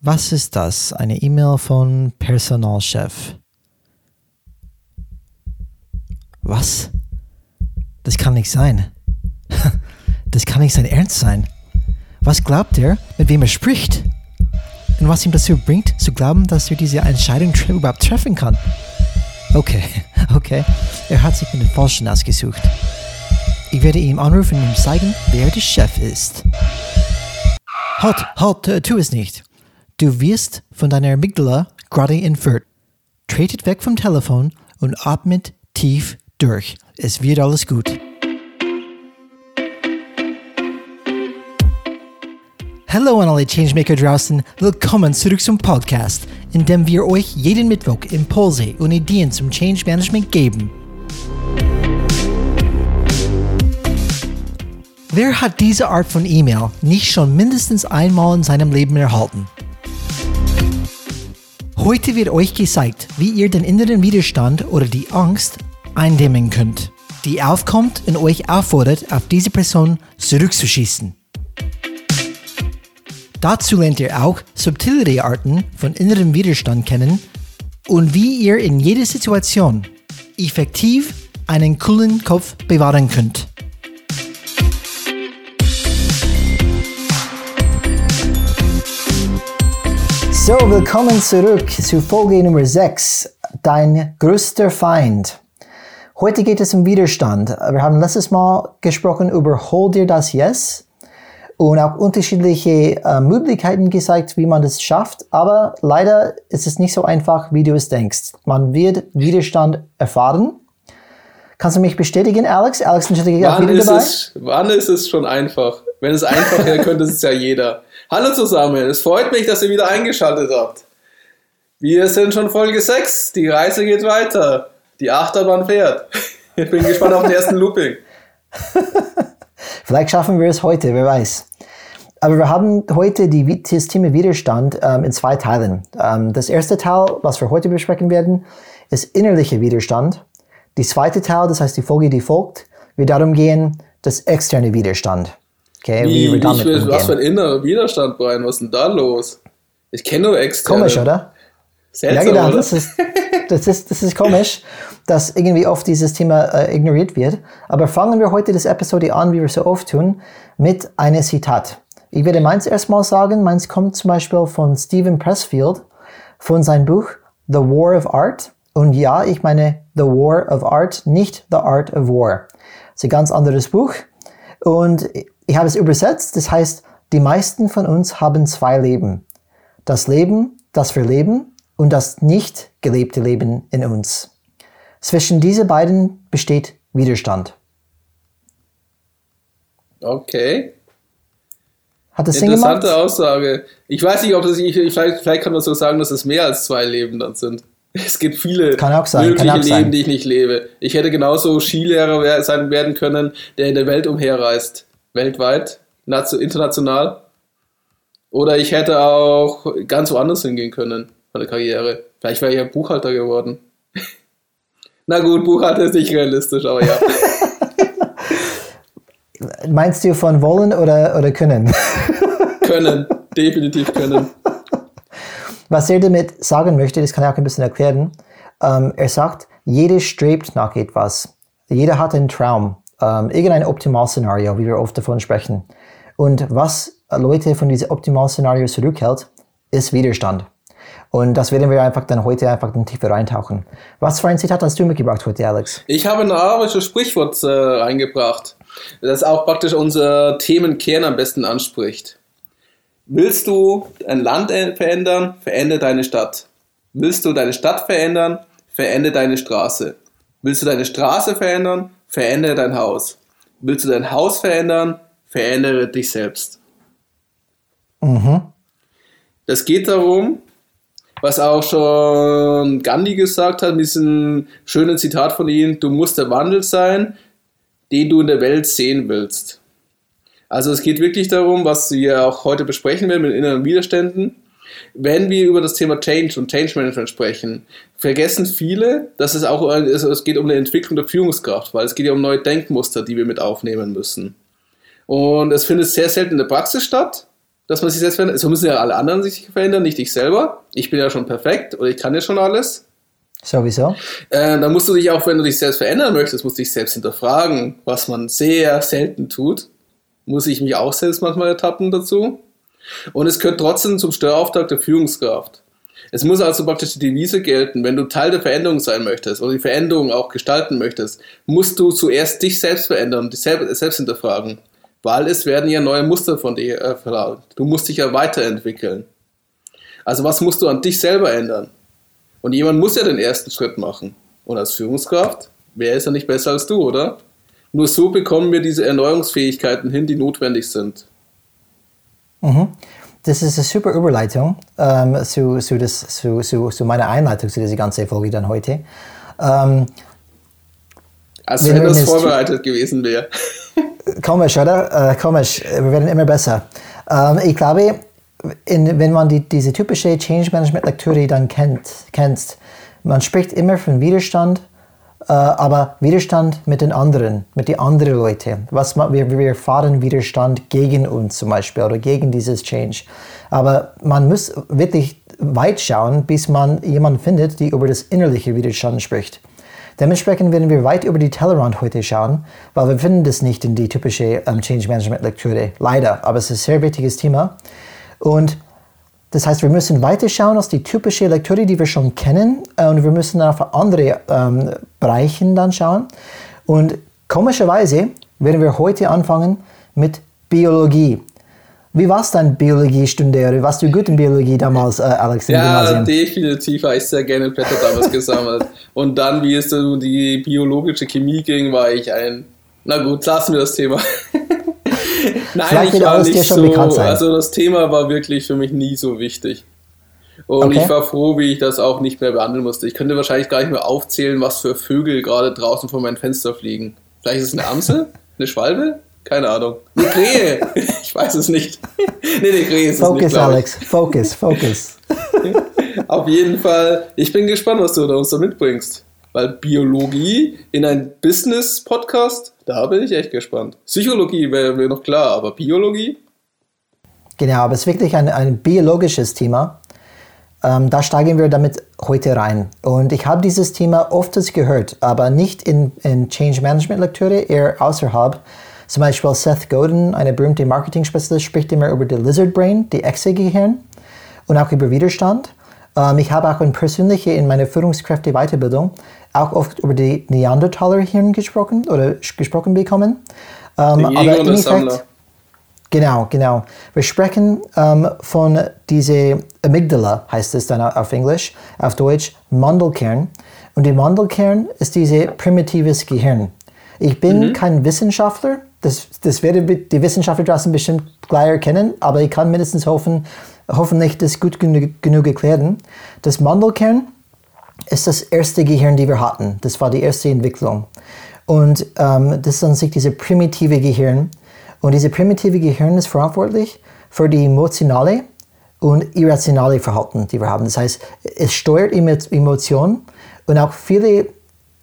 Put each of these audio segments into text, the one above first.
Was ist das? Eine E-Mail von Personalchef. Was? Das kann nicht sein. Das kann nicht sein Ernst sein. Was glaubt er, mit wem er spricht? Und was ihm dazu bringt, zu glauben, dass er diese Entscheidung überhaupt treffen kann? Okay, okay. Er hat sich mit den Falschen ausgesucht. Ich werde ihm anrufen und ihm zeigen, wer der Chef ist. Halt, halt, äh, tu es nicht. Du wirst von deiner Amygdala gerade entführt. Tretet weg vom Telefon und atmet tief durch. Es wird alles gut. Hallo an alle Changemaker draußen, willkommen zurück zum Podcast, in dem wir euch jeden Mittwoch Impulse und Ideen zum Change Management geben. Wer hat diese Art von E-Mail nicht schon mindestens einmal in seinem Leben erhalten? Heute wird euch gezeigt, wie ihr den inneren Widerstand oder die Angst eindämmen könnt, die aufkommt und euch auffordert, auf diese Person zurückzuschießen. Dazu lernt ihr auch subtilere Arten von innerem Widerstand kennen und wie ihr in jeder Situation effektiv einen coolen Kopf bewahren könnt. So, willkommen zurück zu Folge Nummer 6, dein größter Feind. Heute geht es um Widerstand. Wir haben letztes Mal gesprochen über Hol dir das Yes und auch unterschiedliche äh, Möglichkeiten gezeigt, wie man das schafft. Aber leider ist es nicht so einfach, wie du es denkst. Man wird Widerstand erfahren. Kannst du mich bestätigen, Alex? Alex natürlich wann auch wieder dabei. Es, wann ist es schon einfach? Wenn es einfach wäre, könnte es ja jeder. Hallo zusammen, es freut mich, dass ihr wieder eingeschaltet habt. Wir sind schon Folge 6, die Reise geht weiter. Die Achterbahn fährt. Ich bin gespannt auf den ersten Looping. Vielleicht schaffen wir es heute, wer weiß. Aber wir haben heute die, das Thema Widerstand ähm, in zwei Teilen. Ähm, das erste Teil, was wir heute besprechen werden, ist innerlicher Widerstand. Die zweite Teil, das heißt die Folge, die folgt, wird darum gehen, das externe Widerstand. Okay, wie, wie damit will, Was für ein innerer Widerstand, Brian? Was ist denn da los? Ich kenne nur externe. Komisch, oder? Seltsam, ja, genau, oder? Das, ist, das, ist, das ist komisch, dass irgendwie oft dieses Thema äh, ignoriert wird. Aber fangen wir heute das Episode an, wie wir so oft tun, mit einem Zitat. Ich werde meins erstmal sagen. Meins kommt zum Beispiel von Stephen Pressfield von seinem Buch The War of Art. Und ja, ich meine The War of Art, nicht The Art of War. Das ist ein ganz anderes Buch. Und ich habe es übersetzt. Das heißt, die meisten von uns haben zwei Leben. Das Leben, das wir leben und das nicht gelebte Leben in uns. Zwischen diese beiden besteht Widerstand. Okay. Hat das Interessante Sinn Aussage. Ich weiß nicht, ob das, ich, vielleicht, vielleicht kann man so sagen, dass es mehr als zwei Leben dann sind. Es gibt viele kann auch sein, mögliche Leben, die ich nicht lebe. Ich hätte genauso Skilehrer sein werden können, der in der Welt umherreist. Weltweit, international. Oder ich hätte auch ganz woanders hingehen können von der Karriere. Vielleicht wäre ich ja Buchhalter geworden. Na gut, Buchhalter ist nicht realistisch, aber ja. Meinst du von wollen oder, oder können? können, definitiv können. Was er damit sagen möchte, das kann er auch ein bisschen erklären. Ähm, er sagt, jeder strebt nach etwas. Jeder hat einen Traum, ähm, irgendein Optimalszenario, wie wir oft davon sprechen. Und was Leute von diesem Optimalszenario zurückhält, ist Widerstand. Und das werden wir einfach dann heute einfach in tiefer reintauchen. Was für ein Zitat hast du mitgebracht heute, Alex? Ich habe ein arabisches Sprichwort äh, reingebracht, das auch praktisch unser Themenkern am besten anspricht. Willst du ein Land verändern, verändere deine Stadt. Willst du deine Stadt verändern, verändere deine Straße. Willst du deine Straße verändern, verändere dein Haus. Willst du dein Haus verändern, verändere dich selbst. Mhm. Das geht darum, was auch schon Gandhi gesagt hat, mit diesem schönen Zitat von ihm, du musst der Wandel sein, den du in der Welt sehen willst. Also es geht wirklich darum, was wir auch heute besprechen werden mit inneren Widerständen. Wenn wir über das Thema Change und Change Management sprechen, vergessen viele, dass es auch es geht um eine Entwicklung der Führungskraft, weil es geht ja um neue Denkmuster, die wir mit aufnehmen müssen. Und es findet sehr selten in der Praxis statt, dass man sich selbst verändert. So müssen ja alle anderen sich verändern, nicht ich selber. Ich bin ja schon perfekt oder ich kann ja schon alles. Sowieso. Äh, dann musst du dich auch, wenn du dich selbst verändern möchtest, musst du dich selbst hinterfragen, was man sehr selten tut. Muss ich mich auch selbst manchmal ertappen dazu. Und es gehört trotzdem zum Steuerauftrag der Führungskraft. Es muss also praktisch die Devise gelten, wenn du Teil der Veränderung sein möchtest oder die Veränderung auch gestalten möchtest, musst du zuerst dich selbst verändern dich selbst hinterfragen. Weil es werden ja neue Muster von dir äh, verlangt. Du musst dich ja weiterentwickeln. Also was musst du an dich selber ändern? Und jemand muss ja den ersten Schritt machen. Und als Führungskraft, wer ist ja nicht besser als du, oder? Nur so bekommen wir diese Erneuerungsfähigkeiten hin, die notwendig sind. Mhm. Das ist eine super Überleitung ähm, zu, zu, das, zu, zu, zu meiner Einleitung zu dieser ganzen Folge dann heute. Ähm, Als wenn das vorbereitet gewesen wäre. Komisch, oder? Äh, komisch. Wir werden immer besser. Ähm, ich glaube, in, wenn man die, diese typische Change Management Lektüre dann kennt, kennst, man spricht immer von Widerstand, aber Widerstand mit den anderen, mit den anderen Leuten. Was wir, wir erfahren Widerstand gegen uns zum Beispiel oder gegen dieses Change. Aber man muss wirklich weit schauen, bis man jemanden findet, der über das innerliche Widerstand spricht. Dementsprechend werden wir weit über die Tellerrand heute schauen, weil wir finden das nicht in die typische um, Change Management Lektüre. Leider, aber es ist ein sehr wichtiges Thema. Und das heißt, wir müssen weiterschauen als die typische Lektüre, die wir schon kennen, äh, und wir müssen auf andere ähm, Bereiche dann schauen. Und komischerweise werden wir heute anfangen mit Biologie. Wie war es dein Biologiestunde warst du gut in Biologie damals, äh, Alex? ja, definitiv habe ich sehr gerne Blätter damals gesammelt. Und dann, wie es um die biologische Chemie ging, war ich ein. Na gut, lassen wir das Thema. Nein, Vielleicht ich war nicht so. Also das Thema war wirklich für mich nie so wichtig. Und okay. ich war froh, wie ich das auch nicht mehr behandeln musste. Ich könnte wahrscheinlich gar nicht mehr aufzählen, was für Vögel gerade draußen vor meinem Fenster fliegen. Vielleicht ist es eine Amsel? eine Schwalbe? Keine Ahnung. Eine Krähe? ich weiß es nicht. nee, eine Krähe ist Focus, es nicht. Alex. Focus, focus. Auf jeden Fall. Ich bin gespannt, was du da uns da mitbringst. Weil Biologie in ein Business-Podcast, da bin ich echt gespannt. Psychologie wäre mir noch klar, aber Biologie? Genau, aber es ist wirklich ein, ein biologisches Thema. Ähm, da steigen wir damit heute rein. Und ich habe dieses Thema oft gehört, aber nicht in, in Change Management Lektüre, eher außerhalb. Zum Beispiel Seth Godin, eine berühmte Marketing-Spezialist, spricht immer über die Lizard Brain, die Echse-Gehirn und auch über Widerstand. Ähm, ich habe auch in persönliche, in meiner Führungskräfte-Weiterbildung auch oft über die Neandertaler-Hirn gesprochen oder gesprochen bekommen. Ähm, aber im Effekt, genau, genau. Wir sprechen ähm, von diese Amygdala, heißt es dann auf Englisch, auf Deutsch Mandelkern. Und die Mandelkern ist dieses primitives Gehirn. Ich bin mhm. kein Wissenschaftler, das, das werden die Wissenschaftler draußen bestimmt gleich erkennen, aber ich kann mindestens hoffen, hoffentlich das gut genug erklären. Das Mandelkern ist das erste Gehirn, die wir hatten. Das war die erste Entwicklung. Und ähm, das ist an sich dieses primitive Gehirn. Und dieses primitive Gehirn ist verantwortlich für die emotionale und irrationale Verhalten, die wir haben. Das heißt, es steuert Emotionen und auch viele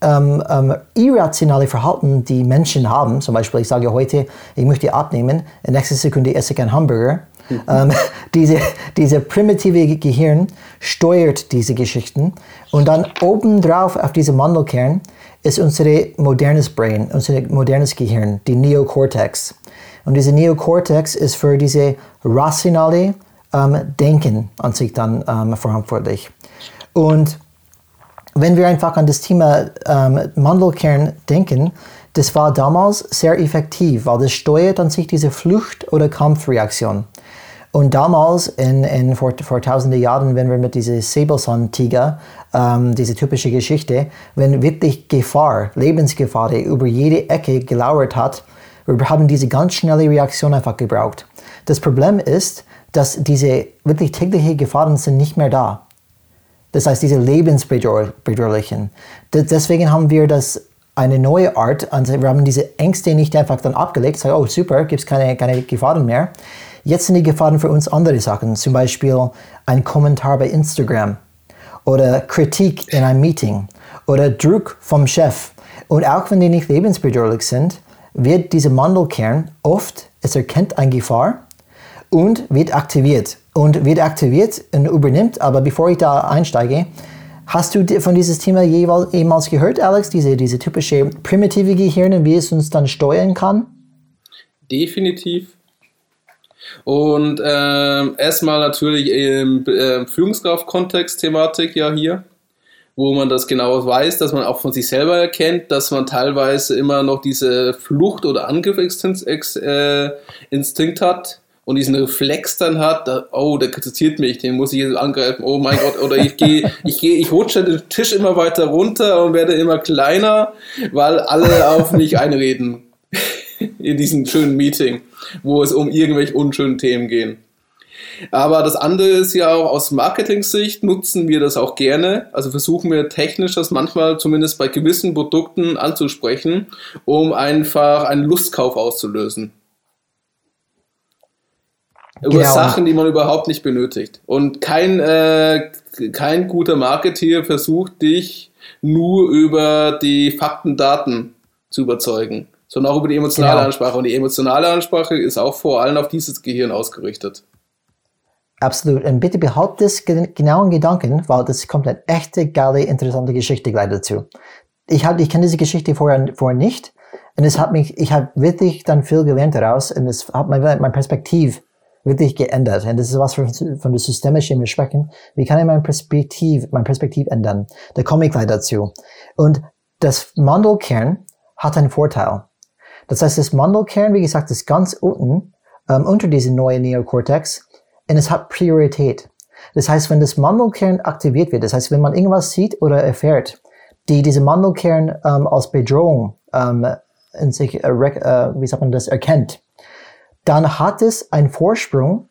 ähm, ähm, irrationale Verhalten, die Menschen haben. Zum Beispiel, ich sage heute, ich möchte abnehmen, in nächster Sekunde esse ich einen Hamburger. Ähm, diese, diese primitive Gehirn steuert diese Geschichten und dann obendrauf auf diesem Mandelkern ist unser modernes Brain, unser modernes Gehirn, die Neokortex. Und diese Neokortex ist für diese rationale ähm, Denken an sich dann ähm, verantwortlich. Und wenn wir einfach an das Thema ähm, Mandelkern denken, das war damals sehr effektiv, weil das steuert an sich diese Flucht- oder Kampfreaktion. Und damals, in, in vor, vor tausenden Jahren, wenn wir mit diesem Säbelzahntiger, ähm, diese typische Geschichte, wenn wirklich Gefahr, Lebensgefahr über jede Ecke gelauert hat, wir haben diese ganz schnelle Reaktion einfach gebraucht. Das Problem ist, dass diese wirklich täglichen Gefahren sind nicht mehr da. Das heißt, diese lebensbedrohlichen. Deswegen haben wir das eine neue Art, also wir haben diese Ängste nicht einfach dann abgelegt, sagen, oh super, gibt es keine, keine Gefahren mehr Jetzt sind die Gefahren für uns andere Sachen, zum Beispiel ein Kommentar bei Instagram oder Kritik in einem Meeting oder Druck vom Chef. Und auch wenn die nicht lebensbedrohlich sind, wird dieser Mandelkern oft, es erkennt eine Gefahr und wird aktiviert. Und wird aktiviert und übernimmt, aber bevor ich da einsteige, hast du von dieses Thema jemals gehört, Alex? Diese, diese typische primitive Gehirn, wie es uns dann steuern kann? Definitiv. Und äh, erstmal natürlich im äh, Führungskraft-Kontext-Thematik ja hier, wo man das genau weiß, dass man auch von sich selber erkennt, dass man teilweise immer noch diese Flucht- oder Angriffsinstinkt äh, hat und diesen Reflex dann hat, da, oh, der kritisiert mich, den muss ich jetzt angreifen, oh mein Gott, oder ich gehe, ich gehe, ich rutsche den Tisch immer weiter runter und werde immer kleiner, weil alle auf mich einreden in diesem schönen Meeting, wo es um irgendwelche unschönen Themen gehen. Aber das andere ist ja auch aus Marketing-Sicht nutzen wir das auch gerne. Also versuchen wir technisch das manchmal zumindest bei gewissen Produkten anzusprechen, um einfach einen Lustkauf auszulösen. Über genau. Sachen, die man überhaupt nicht benötigt. Und kein, äh, kein guter Marketeer versucht dich nur über die Fakten, Daten zu überzeugen sondern auch über die emotionale genau. Ansprache. Und die emotionale Ansprache ist auch vor allem auf dieses Gehirn ausgerichtet. Absolut. Und bitte behaltet das genauen Gedanken, weil das kommt eine echte, geile, interessante Geschichte gleich dazu. Ich, hab, ich kenne diese Geschichte vorher, vorher nicht. Und es hat mich, ich habe wirklich dann viel gelernt daraus und es hat mein, mein Perspektiv wirklich geändert. Und das ist was von, von der systemischen wir sprechen. Wie kann ich mein Perspektiv, mein Perspektiv ändern? Da komme ich gleich dazu. Und das Mandelkern hat einen Vorteil. Das heißt, das Mandelkern, wie gesagt, ist ganz unten ähm, unter diesem neuen Neokortex und es hat Priorität. Das heißt, wenn das Mandelkern aktiviert wird, das heißt, wenn man irgendwas sieht oder erfährt, die diese Mandelkern ähm, als Bedrohung ähm, in sich, äh, äh, wie sagt man das, erkennt, dann hat es einen Vorsprung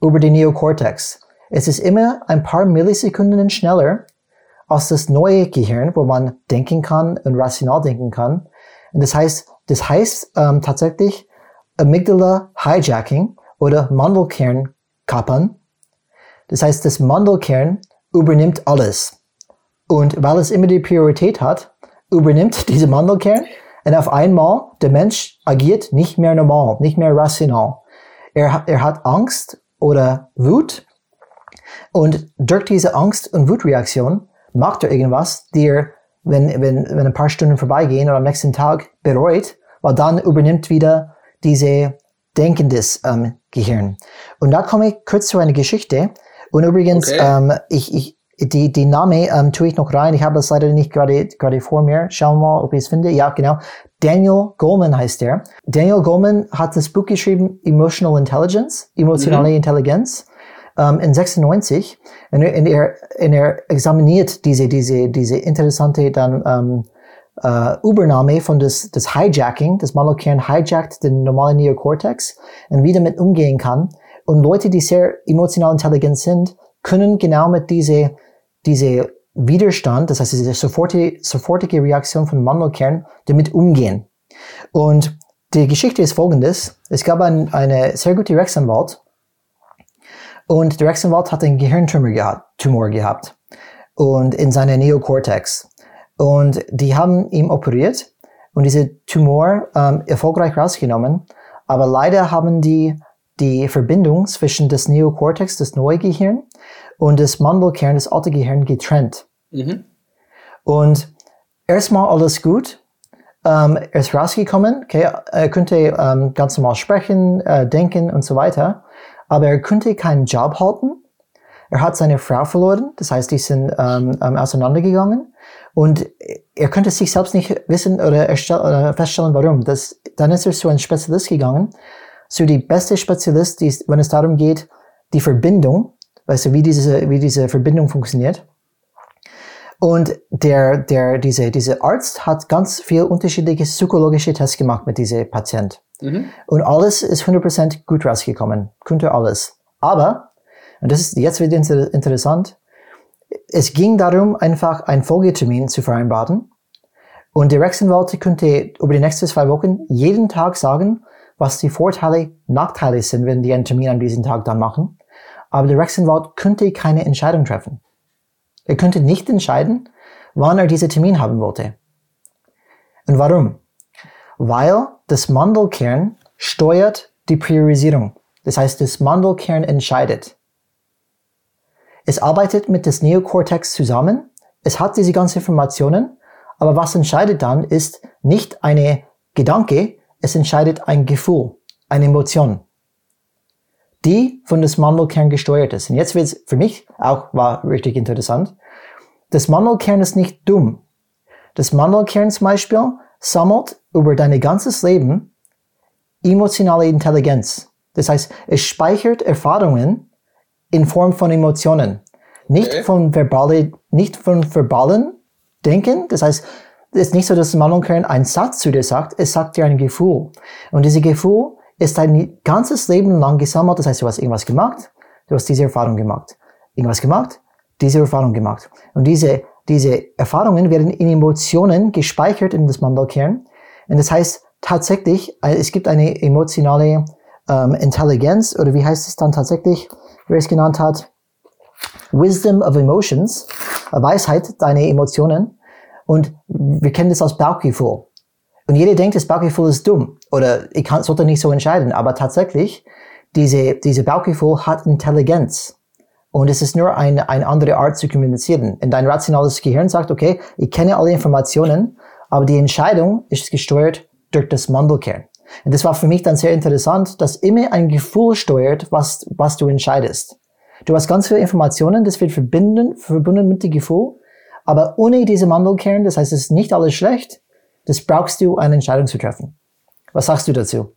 über den Neokortex. Es ist immer ein paar Millisekunden schneller als das neue Gehirn, wo man denken kann und rational denken kann. Und das heißt, das heißt ähm, tatsächlich Amygdala Hijacking oder Mandelkern kapern. Das heißt, das Mandelkern übernimmt alles. Und weil es immer die Priorität hat, übernimmt diese Mandelkern und auf einmal der Mensch agiert nicht mehr normal, nicht mehr rational. Er, er hat Angst oder Wut und durch diese Angst- und Wutreaktion macht er irgendwas, die er wenn, wenn, wenn ein paar Stunden vorbeigehen oder am nächsten Tag bereut, weil dann übernimmt wieder diese denkendes ähm, Gehirn. Und da komme ich kurz zu einer Geschichte. Und übrigens, okay. ähm, ich, ich, die, die Name ähm, tue ich noch rein. Ich habe das leider nicht gerade, gerade vor mir. Schauen wir mal, ob ich es finde. Ja, genau. Daniel Goleman heißt der. Daniel Goleman hat das Buch geschrieben, Emotional Intelligence, emotionale mhm. Intelligenz ähm, in 96 und er, und er, und er examiniert diese, diese, diese interessante dann ähm, äh, Übernahme von das, das Hijacking, das Malokern hijackt den normalen Neokortex und wie damit umgehen kann. Und Leute, die sehr emotional intelligent sind, können genau mit diese, diese Widerstand, das heißt diese sofortige, sofortige Reaktion von Mandelkern, damit umgehen. Und die Geschichte ist folgendes. Es gab ein, eine sehr gute Rechtsanwalt, und der Rechtsanwalt hat einen Gehirntumor gehabt, Tumor gehabt und in seiner Neokortex. Und die haben ihn operiert und diese Tumor ähm, erfolgreich rausgenommen. Aber leider haben die die Verbindung zwischen das Neokortex, das neue Gehirn, und das Mandelkern, das alte Gehirn, getrennt. Mhm. Und erstmal alles gut. Ähm, er ist rausgekommen, okay, er könnte ähm, ganz normal sprechen, äh, denken und so weiter aber er konnte keinen Job halten. Er hat seine Frau verloren, das heißt, die sind ähm, ähm, auseinandergegangen und er konnte sich selbst nicht wissen oder, oder feststellen, warum. Das, dann ist er zu einem Spezialist gegangen, zu die beste Spezialist, die, wenn es darum geht, die Verbindung, weißt du, wie diese, wie diese Verbindung funktioniert. Und der, der, diese, diese Arzt hat ganz viel unterschiedliche psychologische Tests gemacht mit diesem Patient. Mhm. Und alles ist 100% gut rausgekommen. Könnte alles. Aber, und das ist jetzt wieder inter interessant, es ging darum, einfach einen Folgetermin zu vereinbaren. Und die Rechtsanwalt könnte über die nächsten zwei Wochen jeden Tag sagen, was die Vorteile, Nachteile sind, wenn die einen Termin an diesem Tag dann machen. Aber der Rechtsanwalt könnte keine Entscheidung treffen. Er könnte nicht entscheiden, wann er diesen Termin haben wollte. Und warum? Weil das Mandelkern steuert die Priorisierung. Das heißt, das Mandelkern entscheidet. Es arbeitet mit das Neokortex zusammen. Es hat diese ganzen Informationen. Aber was entscheidet dann, ist nicht eine Gedanke, es entscheidet ein Gefühl, eine Emotion, die von das Mandelkern gesteuert ist. Und jetzt wird es für mich auch war richtig interessant. Das Mandelkern ist nicht dumm. Das Mandelkern zum Beispiel sammelt über dein ganzes Leben emotionale Intelligenz. Das heißt, es speichert Erfahrungen in Form von Emotionen. Nicht okay. von verbale, nicht von verbalen Denken. Das heißt, es ist nicht so, dass Mandelkern einen Satz zu dir sagt, es sagt dir ein Gefühl. Und dieses Gefühl ist dein ganzes Leben lang gesammelt. Das heißt, du hast irgendwas gemacht, du hast diese Erfahrung gemacht. Irgendwas gemacht, diese Erfahrung gemacht. Und diese, diese Erfahrungen werden in Emotionen gespeichert in das Mandelkern. Und das heißt tatsächlich, äh, es gibt eine emotionale ähm, Intelligenz, oder wie heißt es dann tatsächlich, wie er es genannt hat, Wisdom of Emotions, Weisheit deiner Emotionen. Und wir kennen das als Bauchgefühl. Und jeder denkt, das Bauchgefühl ist dumm oder ich kann, sollte nicht so entscheiden. Aber tatsächlich, diese, diese Bauchgefühl hat Intelligenz. Und es ist nur eine, eine andere Art zu kommunizieren. Und dein rationales Gehirn sagt, okay, ich kenne alle Informationen, aber die Entscheidung ist gesteuert durch das Mandelkern. Und das war für mich dann sehr interessant, dass immer ein Gefühl steuert, was, was du entscheidest. Du hast ganz viele Informationen, das wird verbinden, verbunden mit dem Gefühl, aber ohne diese Mandelkern, das heißt, es ist nicht alles schlecht, das brauchst du, eine Entscheidung zu treffen. Was sagst du dazu?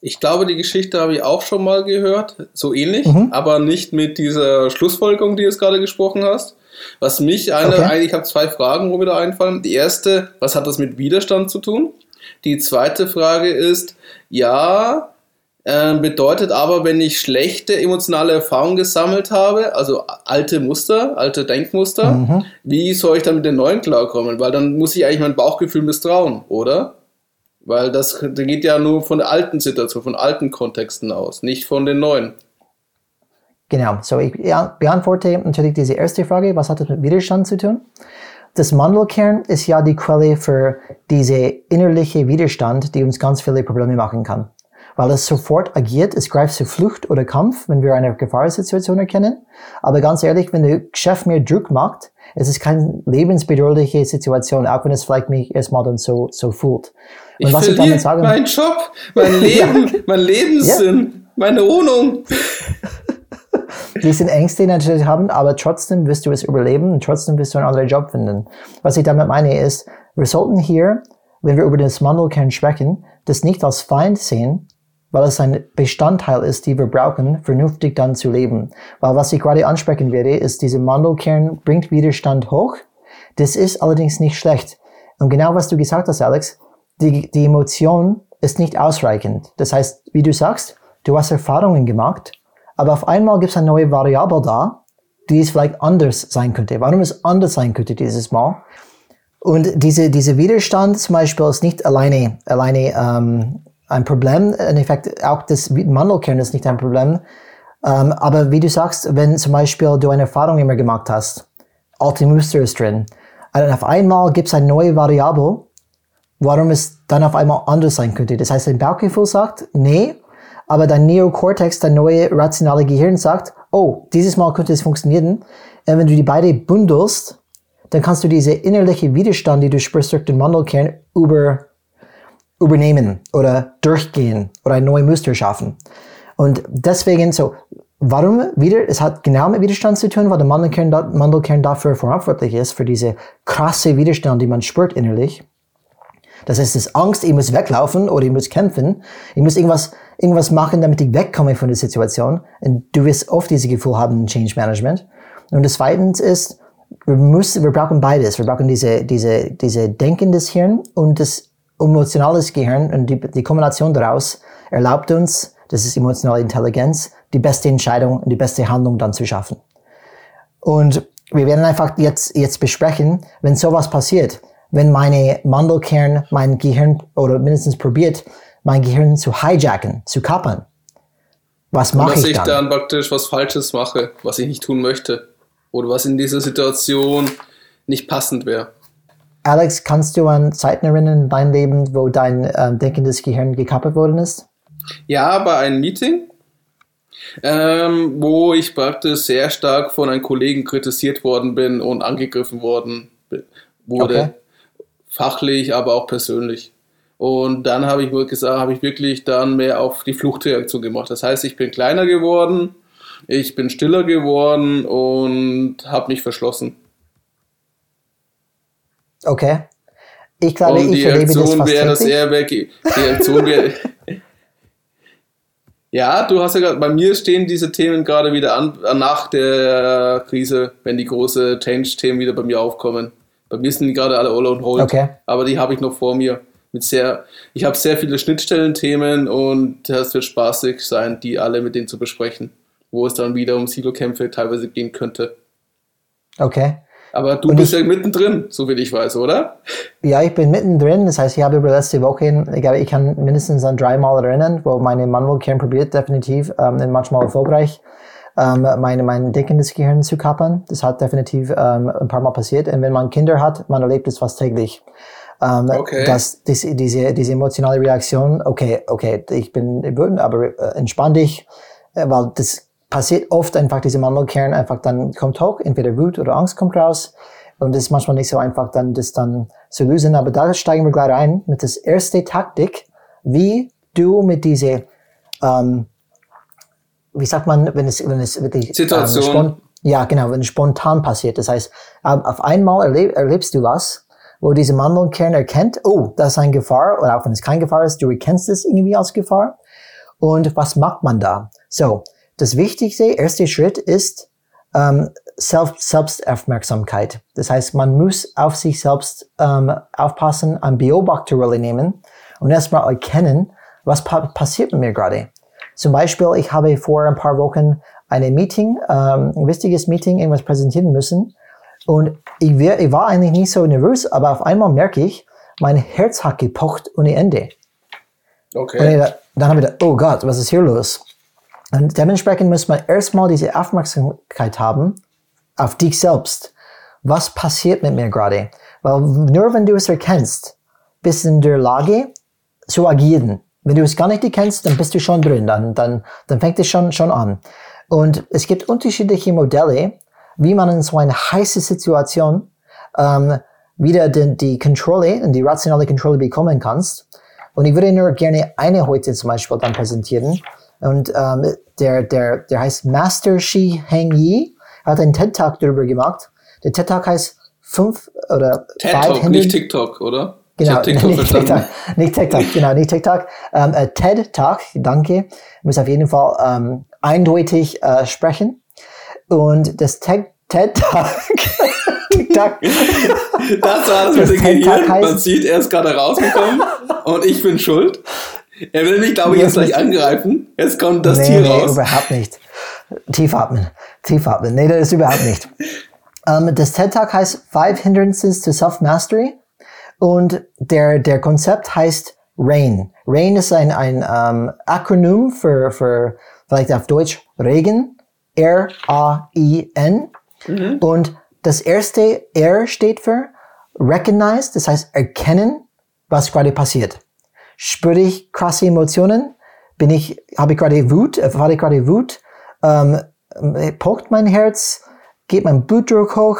Ich glaube, die Geschichte habe ich auch schon mal gehört, so ähnlich, mhm. aber nicht mit dieser Schlussfolgerung, die du jetzt gerade gesprochen hast. Was mich eine, okay. eigentlich habe zwei Fragen, wo mir da einfallen. Die erste, was hat das mit Widerstand zu tun? Die zweite Frage ist, ja, äh, bedeutet aber, wenn ich schlechte emotionale Erfahrungen gesammelt habe, also alte Muster, alte Denkmuster, mhm. wie soll ich dann mit den neuen klarkommen? Weil dann muss ich eigentlich mein Bauchgefühl misstrauen, oder? Weil das, das geht ja nur von der alten Situation, von alten Kontexten aus, nicht von den neuen. Genau, so ich beantworte natürlich diese erste Frage, was hat das mit Widerstand zu tun? Das Mandelkern ist ja die Quelle für diese innerliche Widerstand, die uns ganz viele Probleme machen kann weil es sofort agiert. Es greift zu Flucht oder Kampf, wenn wir eine Gefahrenssituation erkennen. Aber ganz ehrlich, wenn der Chef mir Druck macht, es ist keine lebensbedrohliche Situation, auch wenn es vielleicht mich erstmal dann so, so fühlt. Und ich was ich damit sagen, mein Job, mein Leben, ja. mein Lebenssinn, ja. meine Wohnung. Die sind Ängste, die natürlich haben, aber trotzdem wirst du es überleben und trotzdem wirst du einen anderen Job finden. Was ich damit meine ist, wir sollten hier, wenn wir über das Mandelkern sprechen, das nicht als Feind sehen, weil es ein Bestandteil ist, die wir brauchen, vernünftig dann zu leben. Weil was ich gerade ansprechen werde, ist, diese Mandelkern bringt Widerstand hoch. Das ist allerdings nicht schlecht. Und genau was du gesagt hast, Alex, die, die Emotion ist nicht ausreichend. Das heißt, wie du sagst, du hast Erfahrungen gemacht, aber auf einmal gibt es eine neue Variable da, die es vielleicht anders sein könnte. Warum es anders sein könnte dieses Mal? Und diese, diese Widerstand zum Beispiel ist nicht alleine, alleine ähm, ein Problem. In Effekt, auch das Mandelkern ist nicht ein Problem. Ähm, aber wie du sagst, wenn zum Beispiel du eine Erfahrung immer gemacht hast, alte Muster ist drin, und auf einmal gibt es eine neue Variable, warum es dann auf einmal anders sein könnte. Das heißt, dein Bauchgefühl sagt, nee, aber dein Neokortex, dein neue rationale Gehirn sagt, oh, dieses Mal könnte es funktionieren. Und wenn du die beide bundelst, dann kannst du diese innerliche Widerstand, die du spürst durch den Mandelkern, über übernehmen oder durchgehen oder ein neues Muster schaffen. Und deswegen so, warum wieder, es hat genau mit Widerstand zu tun, weil der Mandelkern, Mandelkern dafür verantwortlich ist, für diese krasse Widerstand, die man spürt innerlich. Das heißt, das Angst, ich muss weglaufen oder ich muss kämpfen, ich muss irgendwas, irgendwas machen, damit ich wegkomme von der Situation. Und du wirst oft dieses Gefühl haben in Change Management. Und das zweitens ist, wir müssen, wir brauchen beides. Wir brauchen diese, diese, diese denkendes Hirn und das emotionales Gehirn und die, die Kombination daraus erlaubt uns, das ist emotionale Intelligenz, die beste Entscheidung und die beste Handlung dann zu schaffen. Und wir werden einfach jetzt, jetzt besprechen, wenn sowas passiert, wenn meine Mandelkern mein Gehirn oder mindestens probiert, mein Gehirn zu hijacken, zu kappern. Was mache ich dann? Dass ich dann praktisch was Falsches mache, was ich nicht tun möchte. Oder was in dieser Situation nicht passend wäre. Alex, kannst du an Zeiten erinnern in deinem Leben, wo dein ähm, denkendes Gehirn gekappert worden ist? Ja, bei einem Meeting, ähm, wo ich praktisch sehr stark von einem Kollegen kritisiert worden bin und angegriffen worden wurde. Okay. Fachlich, aber auch persönlich. Und dann habe ich gesagt, habe ich wirklich dann mehr auf die Fluchtreaktion gemacht. Das heißt, ich bin kleiner geworden, ich bin stiller geworden und habe mich verschlossen. Okay. Ich glaube, und ich das fast wäre das eher weg. Die Reaktion wäre. ja, du hast ja gerade, bei mir stehen diese Themen gerade wieder an, nach der Krise, wenn die große Change-Themen wieder bei mir aufkommen. Bei mir sind die gerade alle all on hold, okay. aber die habe ich noch vor mir mit sehr, ich habe sehr viele Schnittstellenthemen und das wird spaßig sein, die alle mit denen zu besprechen, wo es dann wieder um Silo-Kämpfe teilweise gehen könnte. Okay. Aber du und bist ich, ja mittendrin, so wie ich weiß, oder? Ja, ich bin mittendrin. Das heißt, ich habe über letzte Woche, ich glaube, ich kann mindestens an dreimal erinnern, wo meine Manualkern probiert, definitiv, ähm, manchmal erfolgreich, ähm, meine, mein deckendes Gehirn zu kappern. Das hat definitiv ähm, ein paar Mal passiert. Und wenn man Kinder hat, man erlebt es fast täglich. Ähm, okay. Dass das, diese, diese emotionale Reaktion, okay, okay, ich bin wütend, aber äh, entspann dich, äh, weil das passiert oft einfach, diese Mandelkern einfach dann kommt hoch, entweder Wut oder Angst kommt raus. Und es ist manchmal nicht so einfach, dann das dann zu lösen. Aber da steigen wir gleich ein mit das erste Taktik, wie du mit diese, ähm, wie sagt man, wenn es, wenn es wirklich, ähm, Situation. Ähm, ja, genau, wenn es spontan passiert. Das heißt, auf einmal erleb, erlebst du was, wo diese Mandelkern erkennt, oh, das ist eine Gefahr, oder auch wenn es keine Gefahr ist, du erkennst es irgendwie als Gefahr. Und was macht man da? So, das wichtigste, erste Schritt ist ähm, Selbst, Selbstaufmerksamkeit. Das heißt, man muss auf sich selbst ähm, aufpassen, ein Beobachterrolle nehmen und erstmal erkennen, was pa passiert mit mir gerade. Zum Beispiel, ich habe vor ein paar Wochen eine Meeting, ähm, ein wichtiges Meeting, irgendwas präsentieren müssen und ich, wär, ich war eigentlich nicht so nervös, aber auf einmal merke ich, mein Herz hat gepocht ohne Ende. Okay. Und dann habe ich gedacht, oh Gott, was ist hier los? Und dementsprechend muss man erstmal diese Aufmerksamkeit haben auf dich selbst. Was passiert mit mir gerade? Weil nur wenn du es erkennst, bist du in der Lage zu agieren. Wenn du es gar nicht erkennst, dann bist du schon drin, dann, dann, dann fängt es schon, schon an. Und es gibt unterschiedliche Modelle, wie man in so eine heiße Situation ähm, wieder die, die Kontrolle, die rationale Kontrolle bekommen kannst. Und ich würde nur gerne eine heute zum Beispiel dann präsentieren. Und ähm, der, der, der heißt Master Shi Heng Yi, hat einen TED-Talk darüber gemacht. Der TED-Talk heißt fünf oder TED Talk, nicht TikTok, oder? Genau, TikTok nicht TikTok, nicht TikTok, genau, nicht TikTok. Ähm, äh, TED Talk, danke, muss auf jeden Fall ähm, eindeutig äh, sprechen. Und das TED, TED Talk, TikTok. Das war das, das mit dem Gehirn. Man sieht, er ist gerade rausgekommen und ich bin schuld. Er will mich, glaube ich, jetzt gleich angreifen. Jetzt kommt das nee, Tier nee, raus. überhaupt nicht. Tief atmen. Tief atmen. Nee, das ist überhaupt nicht. Um, ähm, das TED Talk heißt Five Hindrances to Self-Mastery. Und der, der Konzept heißt RAIN. RAIN ist ein, ein um, ähm, Akronym für, für, vielleicht auf Deutsch, Regen. R-A-I-N. Mhm. Und das erste R steht für Recognize, das heißt erkennen, was gerade passiert spüre ich krasse Emotionen? Bin ich, habe ich gerade Wut, erfahre ich gerade Wut? Ähm, pocht mein Herz? Geht mein Blutdruck hoch?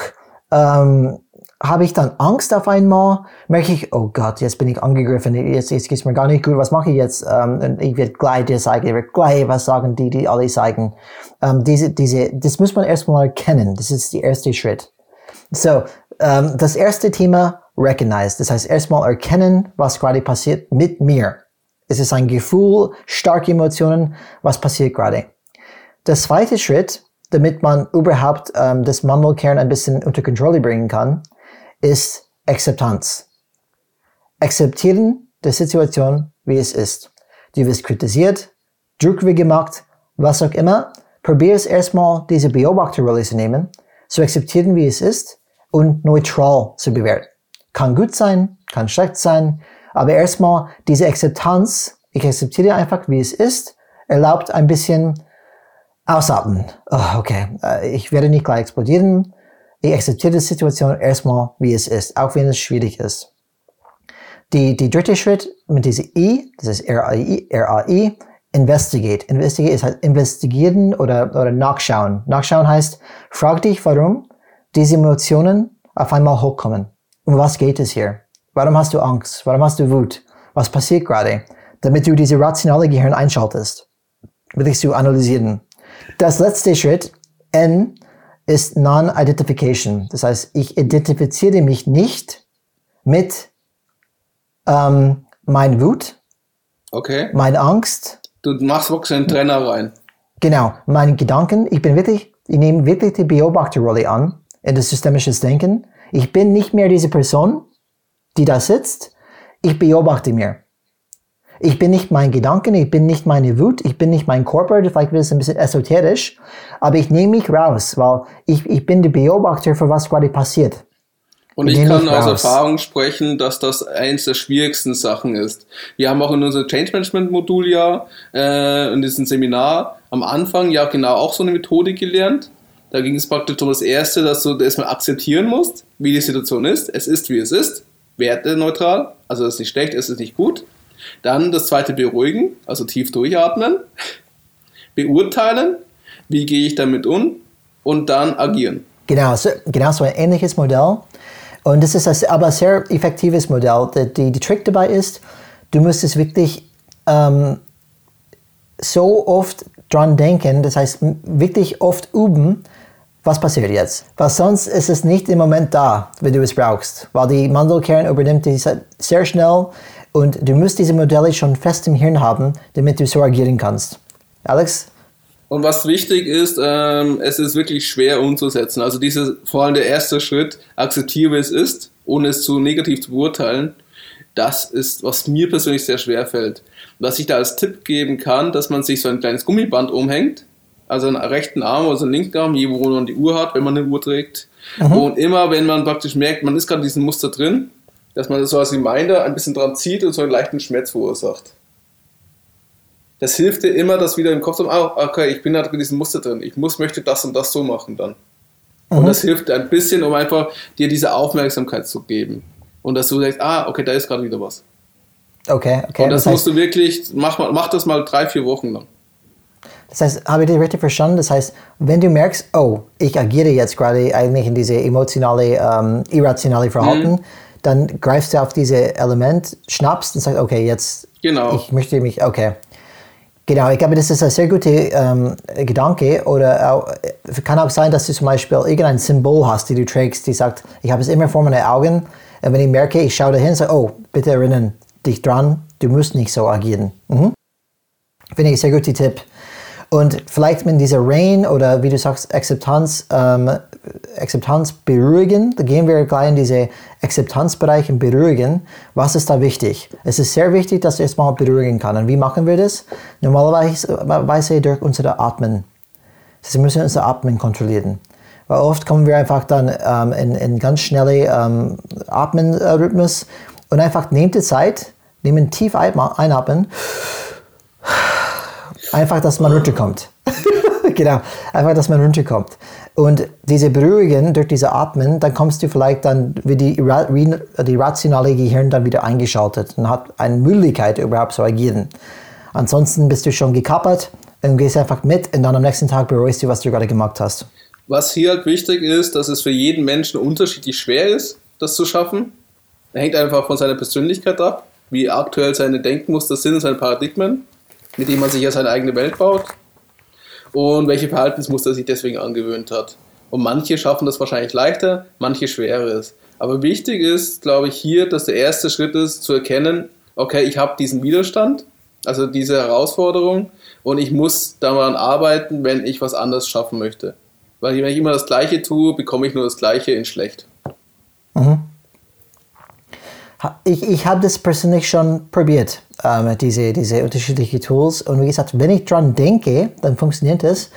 Ähm, habe ich dann Angst auf einmal? Merke ich, oh Gott, jetzt bin ich angegriffen, jetzt, jetzt geht's mir gar nicht gut, was mache ich jetzt? Ähm, ich werde gleich dir sagen, ich werde gleich was sagen, die, die alle sagen. Ähm, diese, diese, das muss man erstmal erkennen. Das ist der erste Schritt. So, ähm, das erste Thema, recognize. Das heißt, erstmal erkennen, was gerade passiert mit mir. Es ist ein Gefühl, starke Emotionen, was passiert gerade. Der zweite Schritt, damit man überhaupt ähm, das Mandelkern ein bisschen unter Kontrolle bringen kann, ist Akzeptanz. Akzeptieren der Situation, wie es ist. Du wirst kritisiert, Druck gemacht, was auch immer. Probier es erstmal, diese Beobachterrolle zu nehmen, zu akzeptieren, wie es ist und neutral zu bewerten. Kann gut sein, kann schlecht sein, aber erstmal diese Akzeptanz, ich akzeptiere einfach, wie es ist, erlaubt ein bisschen ausatmen. Oh, okay, äh, ich werde nicht gleich explodieren. Ich akzeptiere die Situation erstmal, wie es ist, auch wenn es schwierig ist. Die, die dritte Schritt mit diesem I, das ist RAI, RAI, investigate. Investigate ist halt investigieren oder, oder nachschauen. Nachschauen heißt, frag dich, warum diese Emotionen auf einmal hochkommen. Um was geht es hier? Warum hast du Angst? Warum hast du Wut? Was passiert gerade? Damit du diese rationale Gehirn einschaltest. Willst du analysieren. Das letzte Schritt, N, ist Non-Identification. Das heißt, ich identifiziere mich nicht mit ähm, mein Wut, okay. meine Angst. Du machst wirklich einen Trainer rein. Genau, meine Gedanken. Ich bin wirklich, ich nehme wirklich die Beobachterrolle an in das systemische Denken. Ich bin nicht mehr diese Person, die da sitzt. Ich beobachte mir. Ich bin nicht mein Gedanken, ich bin nicht meine Wut, ich bin nicht mein Körper, vielleicht wird es ein bisschen esoterisch, aber ich nehme mich raus, weil ich, ich bin der Beobachter für was gerade passiert. Und ich kann aus Erfahrung sprechen, dass das eins der schwierigsten Sachen ist. Wir haben auch in unserem Change Management Modul ja, äh, in diesem Seminar, am Anfang ja genau auch so eine Methode gelernt. Da ging es praktisch um das Erste, dass du erstmal akzeptieren musst, wie die Situation ist. Es ist, wie es ist. Werteneutral. Also es ist nicht schlecht, es ist nicht gut. Dann das zweite beruhigen, also tief durchatmen. Beurteilen, wie gehe ich damit um und dann agieren. Genau, so, genau so ein ähnliches Modell. Und das ist aber ein sehr effektives Modell. Die, die Trick dabei ist, du musst es wirklich ähm, so oft dran denken, das heißt wirklich oft üben, was passiert jetzt? Weil sonst ist es nicht im Moment da, wenn du es brauchst. Weil die Mandelkern übernimmt die sehr schnell und du musst diese Modelle schon fest im Hirn haben, damit du so agieren kannst. Alex? Und was wichtig ist, ähm, es ist wirklich schwer umzusetzen. Also dieses, vor allem der erste Schritt, akzeptiere, es ist, ohne es zu negativ zu beurteilen. Das ist, was mir persönlich sehr schwer fällt. Was ich da als Tipp geben kann, dass man sich so ein kleines Gummiband umhängt, also einen rechten Arm oder einen linken Arm, je wo man die Uhr hat, wenn man eine Uhr trägt. Mhm. Und immer, wenn man praktisch merkt, man ist gerade in diesem Muster drin, dass man das so als Reminder ein bisschen dran zieht und so einen leichten Schmerz verursacht das hilft dir immer, dass wieder im Kopf haben, okay, ich bin halt in diesem Muster drin, ich muss, möchte das und das so machen dann. Mhm. Und das hilft ein bisschen, um einfach dir diese Aufmerksamkeit zu geben. Und dass du denkst, ah, okay, da ist gerade wieder was. Okay, okay. Und das, das musst du wirklich, mach, mach das mal drei, vier Wochen lang. Das heißt, habe ich dich richtig verstanden? Das heißt, wenn du merkst, oh, ich agiere jetzt gerade eigentlich in diese emotionale, ähm, irrationale Verhalten, mhm. dann greifst du auf dieses Element, schnappst und sagst, okay, jetzt, genau. ich möchte mich, okay. Genau, ich glaube, das ist ein sehr guter ähm, Gedanke. Oder auch, kann auch sein, dass du zum Beispiel irgendein Symbol hast, die du trägst, die sagt, ich habe es immer vor meinen Augen. Und wenn ich merke, ich schaue dahin, sage, oh, bitte erinnern dich dran, du musst nicht so agieren. Mhm. Finde ich ein sehr guter Tipp. Und vielleicht mit dieser Rain oder wie du sagst, Akzeptanz, ähm, Akzeptanz beruhigen, da gehen wir gleich in diese Akzeptanzbereich und beruhigen. Was ist da wichtig? Es ist sehr wichtig, dass wir erstmal beruhigen können. Wie machen wir das? Normalerweise durch unser Atmen. Sie müssen unser Atmen kontrollieren. Weil oft kommen wir einfach dann ähm, in, in ganz schnelle ähm, Atmenrhythmus und einfach nehmt die Zeit, nehmen tief einatmen Einfach, dass man runterkommt. genau, einfach, dass man runterkommt. Und diese Beruhigen durch diese Atmen, dann kommst du vielleicht dann, wird die, die rationale Gehirn dann wieder eingeschaltet und hat eine Möglichkeit, überhaupt zu agieren. Ansonsten bist du schon gekappert und gehst einfach mit und dann am nächsten Tag bereust du, was du gerade gemacht hast. Was hier halt wichtig ist, dass es für jeden Menschen unterschiedlich schwer ist, das zu schaffen. Er hängt einfach von seiner Persönlichkeit ab, wie aktuell seine Denkmuster sind, seine Paradigmen mit dem man sich ja seine eigene Welt baut und welche Verhaltensmuster sich deswegen angewöhnt hat. Und manche schaffen das wahrscheinlich leichter, manche schwerer ist. Aber wichtig ist, glaube ich, hier, dass der erste Schritt ist, zu erkennen, okay, ich habe diesen Widerstand, also diese Herausforderung, und ich muss daran arbeiten, wenn ich was anderes schaffen möchte. Weil wenn ich immer das Gleiche tue, bekomme ich nur das Gleiche in schlecht. Mhm. Ich, ich habe das persönlich schon probiert, ähm, diese, diese unterschiedlichen Tools. Und wie gesagt, wenn ich dran denke, dann funktioniert es.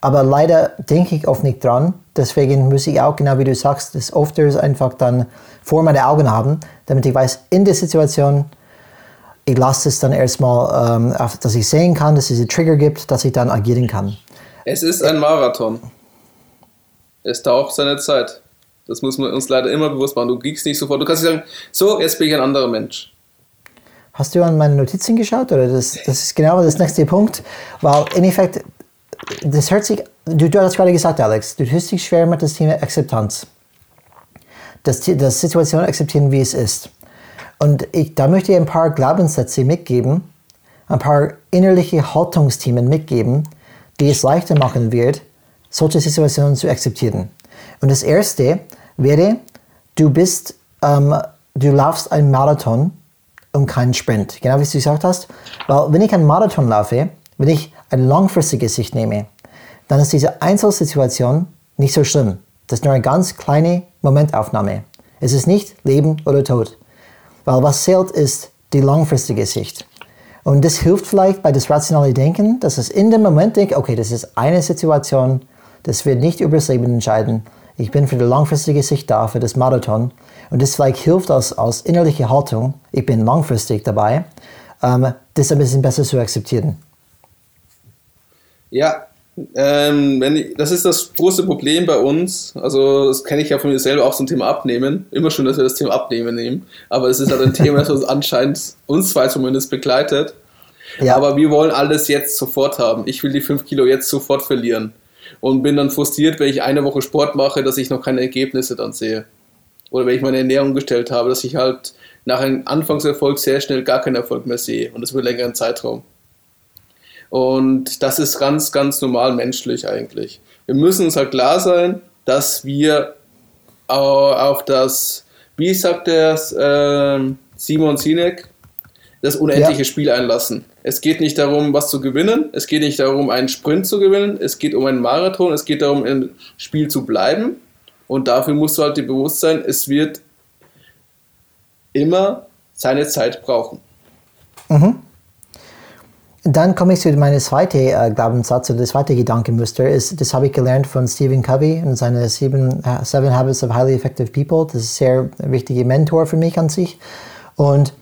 Aber leider denke ich oft nicht dran. Deswegen muss ich auch, genau wie du sagst, das oft einfach dann vor meine Augen haben, damit ich weiß, in der Situation, ich lasse es dann erstmal, ähm, dass ich sehen kann, dass es einen Trigger gibt, dass ich dann agieren kann. Es ist ein Marathon. Es dauert seine Zeit. Das muss man uns leider immer bewusst machen. Du kriegst nicht sofort. Du kannst nicht sagen, so, jetzt bin ich ein anderer Mensch. Hast du an meine Notizen geschaut? Oder das, das ist genau das nächste Punkt. Weil im Endeffekt, das hört sich, du, du hast gerade gesagt, Alex, du tust dich schwer mit dem Thema Akzeptanz. Das, das Situation akzeptieren, wie es ist. Und ich, da möchte ich ein paar Glaubenssätze mitgeben, ein paar innerliche Haltungsthemen mitgeben, die es leichter machen wird, solche Situationen zu akzeptieren. Und das erste wäre, du bist, ähm, du laufst einen Marathon und keinen Sprint. Genau wie du gesagt hast. Weil wenn ich einen Marathon laufe, wenn ich eine langfristige Sicht nehme, dann ist diese Einzelsituation nicht so schlimm. Das ist nur eine ganz kleine Momentaufnahme. Es ist nicht Leben oder Tod. Weil was zählt, ist die langfristige Sicht. Und das hilft vielleicht bei das rationale Denken, dass es in dem Moment denkt, okay, das ist eine Situation, das wird nicht über das Leben entscheiden. Ich bin für die langfristige Sicht da, für das Marathon. Und das vielleicht hilft als, als innerliche Haltung, ich bin langfristig dabei, ähm, das ein bisschen besser zu akzeptieren. Ja, ähm, ich, das ist das große Problem bei uns. Also, das kenne ich ja von mir selber auch zum Thema Abnehmen. Immer schön, dass wir das Thema Abnehmen nehmen. Aber es ist halt ein Thema, das uns anscheinend uns zwei zumindest begleitet. Ja. Aber wir wollen alles jetzt sofort haben. Ich will die 5 Kilo jetzt sofort verlieren. Und bin dann frustriert, wenn ich eine Woche Sport mache, dass ich noch keine Ergebnisse dann sehe. Oder wenn ich meine Ernährung gestellt habe, dass ich halt nach einem Anfangserfolg sehr schnell gar keinen Erfolg mehr sehe. Und das über längeren Zeitraum. Und das ist ganz, ganz normal menschlich eigentlich. Wir müssen uns halt klar sein, dass wir auf das, wie sagt der äh, Simon Sinek, das unendliche ja. Spiel einlassen. Es geht nicht darum, was zu gewinnen, es geht nicht darum, einen Sprint zu gewinnen, es geht um einen Marathon, es geht darum, im Spiel zu bleiben. Und dafür musst du halt dir bewusst sein, es wird immer seine Zeit brauchen. Mhm. Dann komme ich zu meinem zweiten äh, Glaubenssatz oder das zweite Gedankenmuster. Ist, das habe ich gelernt von Stephen Covey und seine Seven, uh, Seven Habits of Highly Effective People. Das ist ein sehr wichtiger Mentor für mich an sich. Und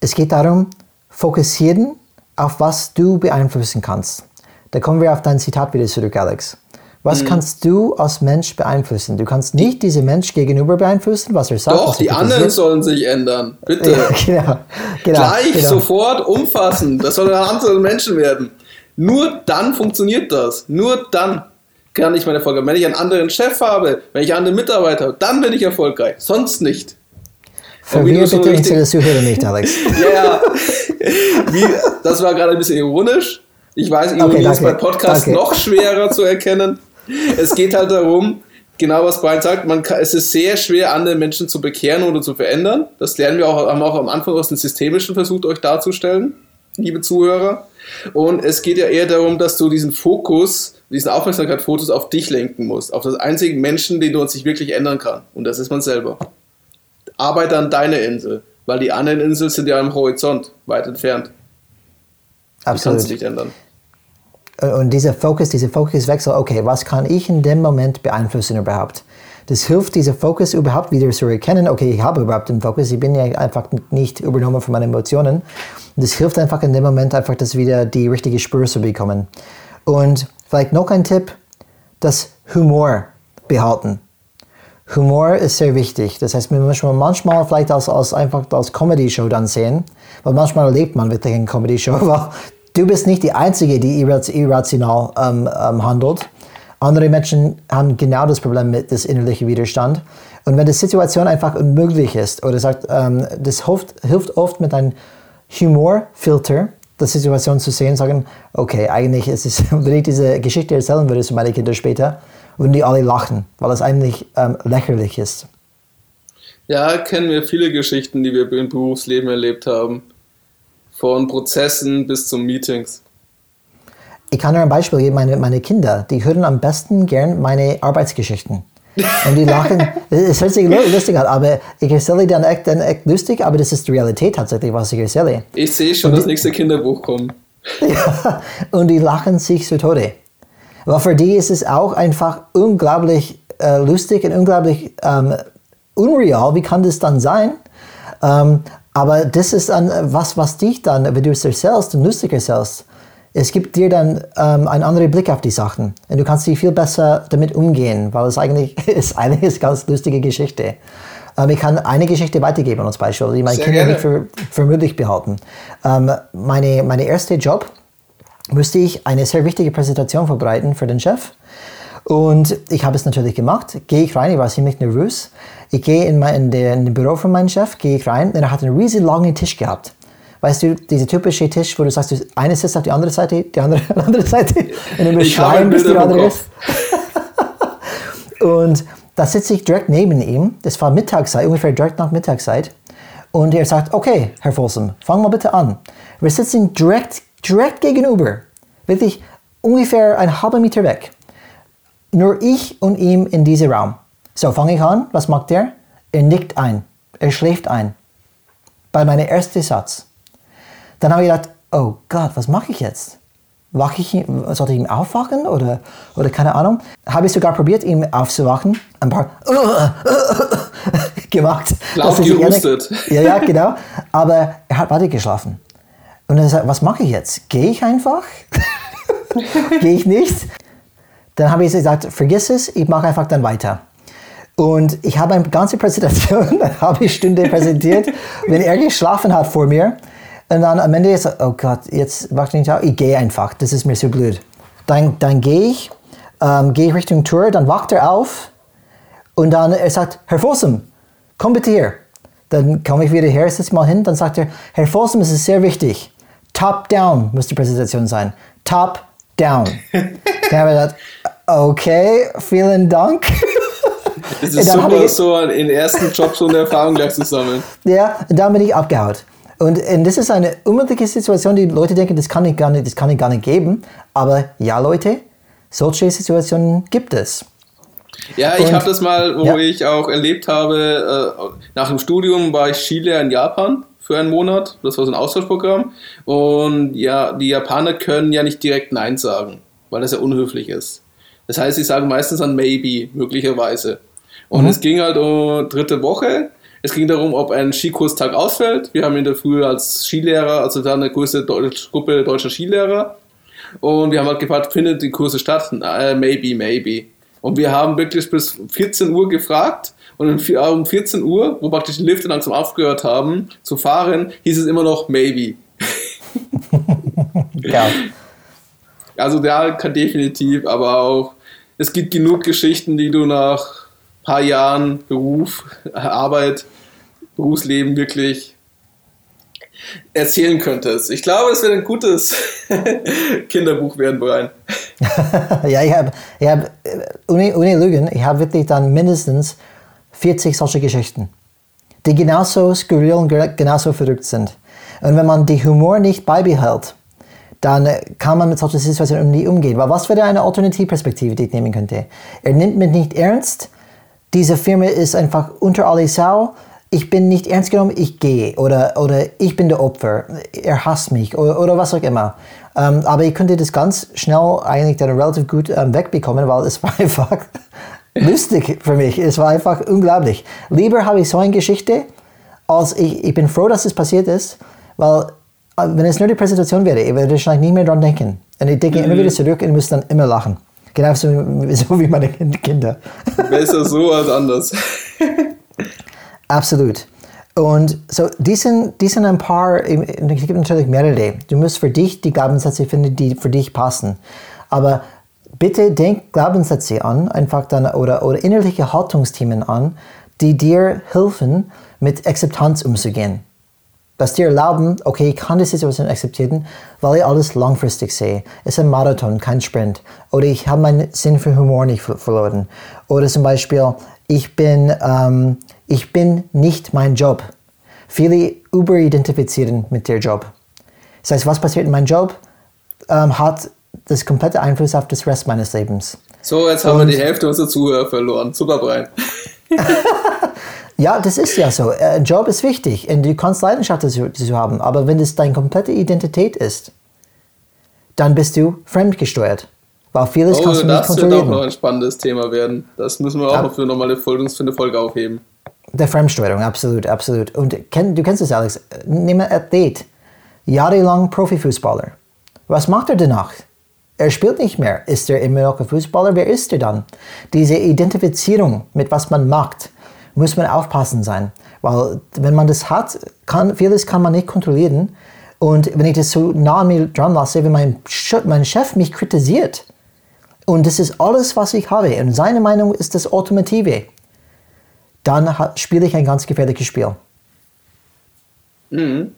es geht darum, fokussieren auf was du beeinflussen kannst. Da kommen wir auf dein Zitat wieder zurück, Alex. Was mhm. kannst du als Mensch beeinflussen? Du kannst nicht diese Mensch gegenüber beeinflussen, was er sagt. Doch, die anderen sollen sich ändern. Bitte. Ja, genau, genau, Gleich, genau. sofort, umfassen. Das sollen andere Menschen werden. Nur dann funktioniert das. Nur dann kann ich meine Erfolg haben. Wenn ich einen anderen Chef habe, wenn ich andere Mitarbeiter habe, dann bin ich erfolgreich. Sonst nicht. Verwirr bitte richtig... unsere Zuhörer nicht, Alex. ja, Wie, das war gerade ein bisschen ironisch. Ich weiß, Ironie okay, ist bei Podcasts noch schwerer zu erkennen. Es geht halt darum, genau was Brian sagt, man kann, es ist sehr schwer, andere Menschen zu bekehren oder zu verändern. Das lernen wir auch, haben auch am Anfang aus dem Systemischen versucht, euch darzustellen, liebe Zuhörer. Und es geht ja eher darum, dass du diesen Fokus, diesen Aufmerksamkeitsfokus auf dich lenken musst, auf das einzige Menschen, den du uns sich wirklich ändern kann. Und das ist man selber. Arbeite an deiner Insel, weil die anderen Inseln sind ja am Horizont, weit entfernt. Absolut. Die kannst nicht ändern. Und dieser Fokus, dieser Fokuswechsel, okay, was kann ich in dem Moment beeinflussen überhaupt? Das hilft, diesen Fokus überhaupt wieder zu erkennen. Okay, ich habe überhaupt den Fokus, ich bin ja einfach nicht übernommen von meinen Emotionen. Und das hilft einfach in dem Moment einfach, das wieder die richtige Spur zu bekommen. Und vielleicht noch ein Tipp, das Humor behalten. Humor ist sehr wichtig. Das heißt, man muss manchmal vielleicht als, als einfach als Comedy-Show dann sehen, weil manchmal erlebt man wirklich eine Comedy-Show, weil du bist nicht die Einzige, die irrational ähm, ähm, handelt. Andere Menschen haben genau das Problem mit dem innerlichen Widerstand. Und wenn die Situation einfach unmöglich ist oder sagt, ähm, das hilft, hilft oft mit einem Humorfilter, die Situation zu sehen, sagen, okay, eigentlich ist es, wenn ich diese Geschichte erzählen würde zu meinen Kindern später, würden die alle lachen, weil es eigentlich ähm, lächerlich ist. Ja, kennen wir viele Geschichten, die wir im Berufsleben erlebt haben. Von Prozessen bis zu Meetings. Ich kann dir ein Beispiel geben, meine, meine Kinder, die hören am besten gern meine Arbeitsgeschichten. Und die lachen, es hört sich lustig an, aber ich erzähle dann echt, dann echt lustig, aber das ist die Realität tatsächlich, was ich erzähle. Ich sehe schon, dass das nächste Kinderbuch kommt. Ja, und die lachen sich zu Tode. Weil für die ist es auch einfach unglaublich äh, lustig und unglaublich ähm, unreal. Wie kann das dann sein? Ähm, aber das ist dann was, was dich dann, wenn du es erzählst und lustig erzählst, es gibt dir dann ähm, einen anderen Blick auf die Sachen. Und du kannst dich viel besser damit umgehen, weil es eigentlich ist eigentlich eine ganz lustige Geschichte. Ähm, ich kann eine Geschichte weitergeben als Beispiel, die meine Sehr Kinder gerne. nicht für, für möglich behalten. Ähm, meine, meine erste Job musste ich eine sehr wichtige Präsentation vorbereiten für den Chef. Und ich habe es natürlich gemacht. Gehe ich rein, ich war ziemlich nervös. Ich gehe in, mein, in, der, in den Büro von meinem Chef, gehe ich rein und er hat einen riesig langen Tisch gehabt. Weißt du, dieser typische Tisch, wo du sagst, du eine sitzt auf die andere Seite, die andere auf der anderen Seite und habe schreien, bis die andere ist. Und da sitze ich direkt neben ihm. Das war Mittagszeit, ungefähr direkt nach Mittagszeit. Und er sagt, okay, Herr Folsom, fang mal bitte an. Wir sitzen direkt, direkt gegenüber. Wirklich ungefähr einen halben Meter weg. Nur ich und ihm in diesem Raum. So, fange ich an. Was macht er? Er nickt ein. Er schläft ein. Bei meinem ersten Satz. Dann habe ich gedacht, oh Gott, was mache ich jetzt? Wache ich ihn, sollte ich ihn aufwachen oder, oder keine Ahnung? Habe ich sogar probiert, ihn aufzuwachen. Ein paar gemacht. Laut er gehustet. Ja, ja, genau. Aber er hat weiter geschlafen. Und dann sagt, was mache ich jetzt? Gehe ich einfach? Gehe ich nicht? Dann habe ich gesagt, vergiss es, ich mache einfach dann weiter. Und ich habe eine ganze Präsentation, eine halbe Stunde präsentiert, wenn er geschlafen hat vor mir. Und dann am Ende ist er, oh Gott, jetzt wacht nicht auf, ich gehe einfach, das ist mir so blöd. Dann, dann gehe ich, ähm, gehe ich Richtung Tour, dann wacht er auf und dann er sagt, Herr Fossum, komm bitte hier. Dann komme ich wieder her, setze mal hin, dann sagt er, Herr Fossum, es ist sehr wichtig. Top down muss die Präsentation sein. Top down. dann habe ich gedacht, okay, vielen Dank. Es ist super, ich- so in den ersten Job so eine Erfahrung gleich zu sammeln. Ja, und dann bin ich abgehaut. Und, und das ist eine unmögliche Situation, die Leute denken, das kann ich gar nicht, das kann ich gar nicht geben. Aber ja, Leute, solche Situationen gibt es. Ja, ich Und- habe das mal, wo Ja. ich auch erlebt habe, äh, nach dem Studium war ich Skilehrer in Japan für einen Monat. Das war so ein Austauschprogramm. Und ja, die Japaner können ja nicht direkt Nein sagen, weil das ja unhöflich ist. Das heißt, sie sagen meistens dann maybe, möglicherweise. Und es ging halt um dritte Woche. Es ging darum, ob ein Skikurstag ausfällt. Wir haben in der Früh als Skilehrer, also da eine größere Deutsch Gruppe deutscher Skilehrer. Und wir haben halt gefragt, findet die Kurse statt? Äh, maybe, maybe. Und wir haben wirklich bis 14 Uhr gefragt. Und um vier- um 14 Uhr, wo praktisch die Lifte langsam aufgehört haben zu fahren, hieß es immer noch maybe. Ja. Also da kann definitiv, aber auch, es gibt genug Geschichten, die du nach ein paar Jahren Beruf, Arbeit, Berufsleben wirklich erzählen könntest. Ich glaube, es wird ein gutes Kinderbuch werden, Brian. ja, ich habe, ich hab, äh, ohne, ohne Lügen, ich habe wirklich dann mindestens 40 solche Geschichten, die genauso skurril und ge- genauso verrückt sind. Und wenn man die Humor nicht beibehält, dann kann man mit solchen Situationen nie umgehen. Weil was wäre eine Alternativperspektive, die ich nehmen könnte? Er nimmt mich nicht ernst, diese Firma ist einfach unter alle Sau, ich bin nicht ernst genommen, ich gehe. Oder, oder ich bin der Opfer, er hasst mich oder, oder was auch immer. Ähm, aber ich könnte das ganz schnell eigentlich dann relativ gut ähm, wegbekommen, weil es war einfach lustig für mich. Es war einfach unglaublich. Lieber habe ich so eine Geschichte, als ich, ich bin froh, dass es passiert ist, weil äh, wenn es nur die Präsentation wäre, ich würde wahrscheinlich nicht mehr dran denken. Und ich denke immer wieder zurück und muss dann immer lachen. Genau so, so wie meine Kinder. Besser so als anders. Absolut. Und so, die sind, die sind ein paar, es gibt natürlich mehrere. Du musst für dich die Glaubenssätze finden, die für dich passen. Aber bitte denk Glaubenssätze an, einfach dann, oder, oder innerliche Haltungsthemen an, die dir helfen, mit Akzeptanz umzugehen. Dass dir erlauben, okay, ich kann die Situation akzeptieren, weil ich alles langfristig sehe. Es ist ein Marathon, kein Sprint. Oder ich habe meinen Sinn für Humor nicht ver- verloren. Oder zum Beispiel, ich bin, ähm, ich bin nicht mein Job. Viele überidentifizieren mit der Job. Das heißt, was passiert in meinem Job, ähm, hat das komplette Einfluss auf das Rest meines Lebens. So, jetzt haben Und- wir die Hälfte unserer Zuhörer verloren. Super, Brian. Ja, das ist ja so. Äh, Ein Job ist wichtig und du kannst Leidenschaft dazu, haben, aber wenn es deine komplette Identität ist, dann bist du fremdgesteuert. Weil vieles Oh, kannst du nicht das wird auch kontrollieren. noch ein spannendes Thema werden. Das müssen wir auch Ja. noch für nochmal eine Folge, für eine Folge aufheben. Der Fremdsteuerung, absolut, absolut. Und du kennst es, Alex. Nimm einen Athlet, jahrelang Profifußballer. Was macht er danach? Er spielt nicht mehr. Ist er immer noch ein Fußballer? Wer ist er dann? Diese Identifizierung mit was man macht muss man aufpassen sein. Weil wenn man das hat, kann, vieles kann man nicht kontrollieren. Und wenn ich das so nah an mir dran lasse, wenn mein, mein Chef mich kritisiert, und das ist alles, was ich habe, und seine Meinung ist das Ultimative, dann spiele ich ein ganz gefährliches Spiel. Mhm.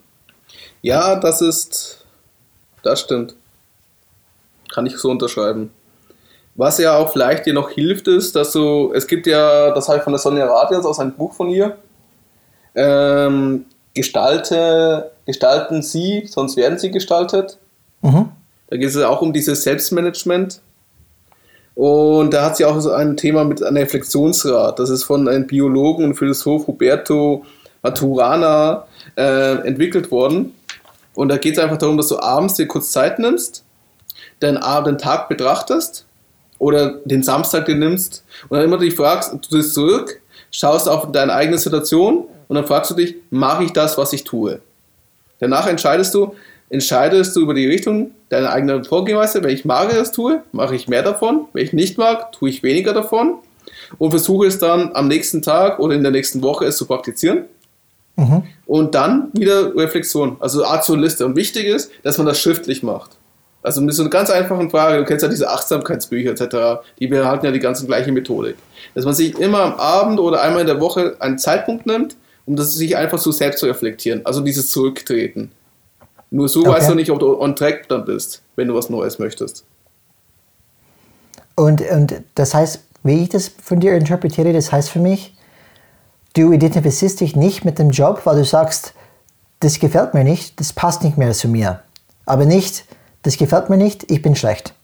Ja, das ist, das stimmt. Kann ich so unterschreiben. Was ja auch vielleicht dir noch hilft, ist, dass du, es gibt ja, das habe ich von der Sonja Radias aus einem Buch von ihr, ähm, gestalte, gestalten sie, sonst werden sie gestaltet. Mhm. Da geht es auch um dieses Selbstmanagement. Und da hat sie auch so ein Thema mit einem Reflexionsrat. Das ist von einem Biologen und Philosoph Roberto Maturana äh, entwickelt worden. Und da geht es einfach darum, dass du abends dir kurz Zeit nimmst, den, den Tag betrachtest oder den Samstag den nimmst und dann immer dich fragst, du bist zurück, schaust auf deine eigene Situation und dann fragst du dich, mache ich das, was ich tue? Danach entscheidest du, entscheidest du über die Richtung deiner eigenen Vorgehensweise. Wenn ich mag das tue, mache ich mehr davon. Wenn ich nicht mag, tue ich weniger davon und versuche es dann am nächsten Tag oder in der nächsten Woche es zu praktizieren. Mhm. Und dann wieder Reflexion, also Art zur Liste. Und wichtig ist, dass man das schriftlich macht. Also mit so einer ganz einfachen Frage, du kennst ja diese Achtsamkeitsbücher etc., die behalten ja die ganzen gleiche Methodik. Dass man sich immer am Abend oder einmal in der Woche einen Zeitpunkt nimmt, um das sich einfach so selbst zu reflektieren. Also dieses Zurücktreten. Nur so okay. weißt du nicht, ob du on track dann bist, wenn du was Neues möchtest. Und, und das heißt, wie ich das von dir interpretiere, das heißt für mich, du identifizierst dich nicht mit dem Job, weil du sagst, das gefällt mir nicht, das passt nicht mehr zu mir. Aber nicht, das gefällt mir nicht, ich bin schlecht.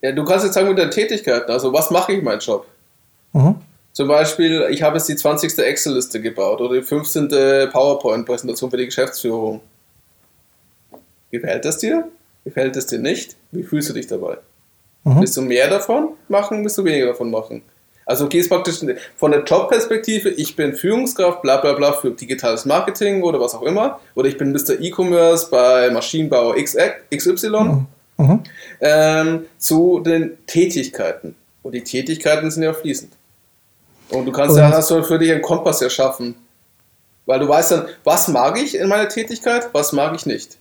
Ja, du kannst jetzt sagen mit deinen Tätigkeiten, also was mache ich in meinem Job? Mhm. Zum Beispiel, ich habe jetzt die 20. Excel-Liste gebaut oder die 15. PowerPoint-Präsentation für die Geschäftsführung. Gefällt das dir? Gefällt es dir nicht? Wie fühlst du dich dabei? Mhm. Willst du mehr davon machen? Willst du weniger davon machen? Also gehst praktisch von der Jobperspektive, ich bin Führungskraft, bla bla bla für digitales Marketing oder was auch immer, oder ich bin Mr. E-Commerce bei Maschinenbauer XY, mhm. Mhm. Ähm, zu den Tätigkeiten. Und die Tätigkeiten sind ja fließend. Und du kannst und ja hast du für dich einen Kompass erschaffen. Weil du weißt dann, was mag ich in meiner Tätigkeit, was mag ich nicht.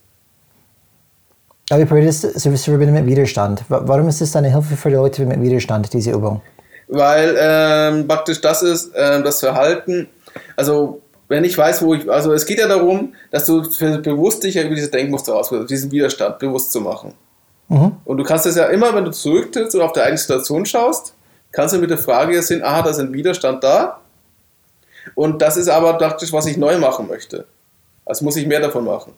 Aber ich probiere das zu verbinden mit Widerstand. Warum ist das eine Hilfe für die Leute mit Widerstand, diese Übung? Weil ähm, praktisch das ist ähm, das Verhalten. Also wenn ich weiß, wo ich, also es geht ja darum, dass du bewusst dich ja über diese Denkmuster auswirkst, diesen Widerstand bewusst zu machen. Mhm. Und du kannst das ja immer, wenn du zurücktrittst und auf der eigene Situation schaust, kannst du mit der Frage sehen, aha, da ist ein Widerstand da. Und das ist aber praktisch, was ich neu machen möchte. Also muss ich mehr davon machen.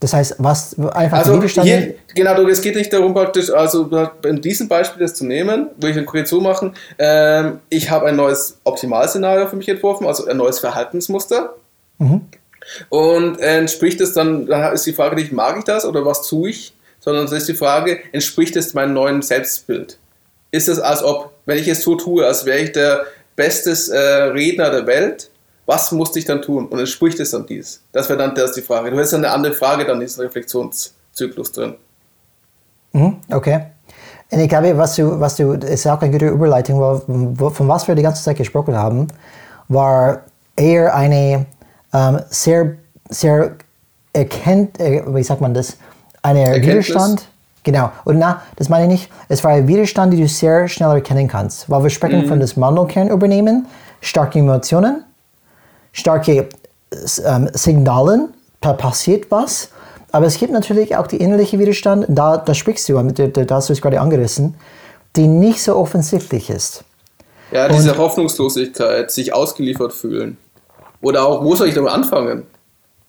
Das heißt, was einfach also. Hier, genau, es geht nicht darum, praktisch, also in diesem Beispiel das zu nehmen, würde ich eine Korrektion machen. Ähm, ich habe ein neues Optimalszenario für mich entworfen, also ein neues Verhaltensmuster. Mhm. Und entspricht es dann, dann ist die Frage nicht, mag ich das oder was tue ich, sondern es ist die Frage, entspricht es meinem neuen Selbstbild? Ist es, als ob, wenn ich es so tue, als wäre ich der beste äh, Redner der Welt, was musste ich dann tun? Und entspricht es dann dies? Das wäre dann das die Frage. Du hättest dann eine andere Frage dann in diesem Reflexionszyklus drin. Mhm, okay. Und ich glaube, was du, was du, ist auch eine gute Überleitung, weil, von was wir die ganze Zeit gesprochen haben, war eher eine ähm, sehr, sehr erkennt, äh, wie sagt man das, eine Erkenntnis. Widerstand. Genau. Und na, das meine ich nicht. Es war ein Widerstand, den du sehr schnell erkennen kannst. Weil wir sprechen mhm. von das Mandelkern übernehmen, starke Emotionen starke ähm, Signalen, da passiert was. Aber es gibt natürlich auch die innerliche Widerstand, da, da sprichst du, da hast du es gerade angerissen, die nicht so offensichtlich ist. Ja, diese Und, Hoffnungslosigkeit, sich ausgeliefert fühlen. Oder auch, wo soll ich damit anfangen?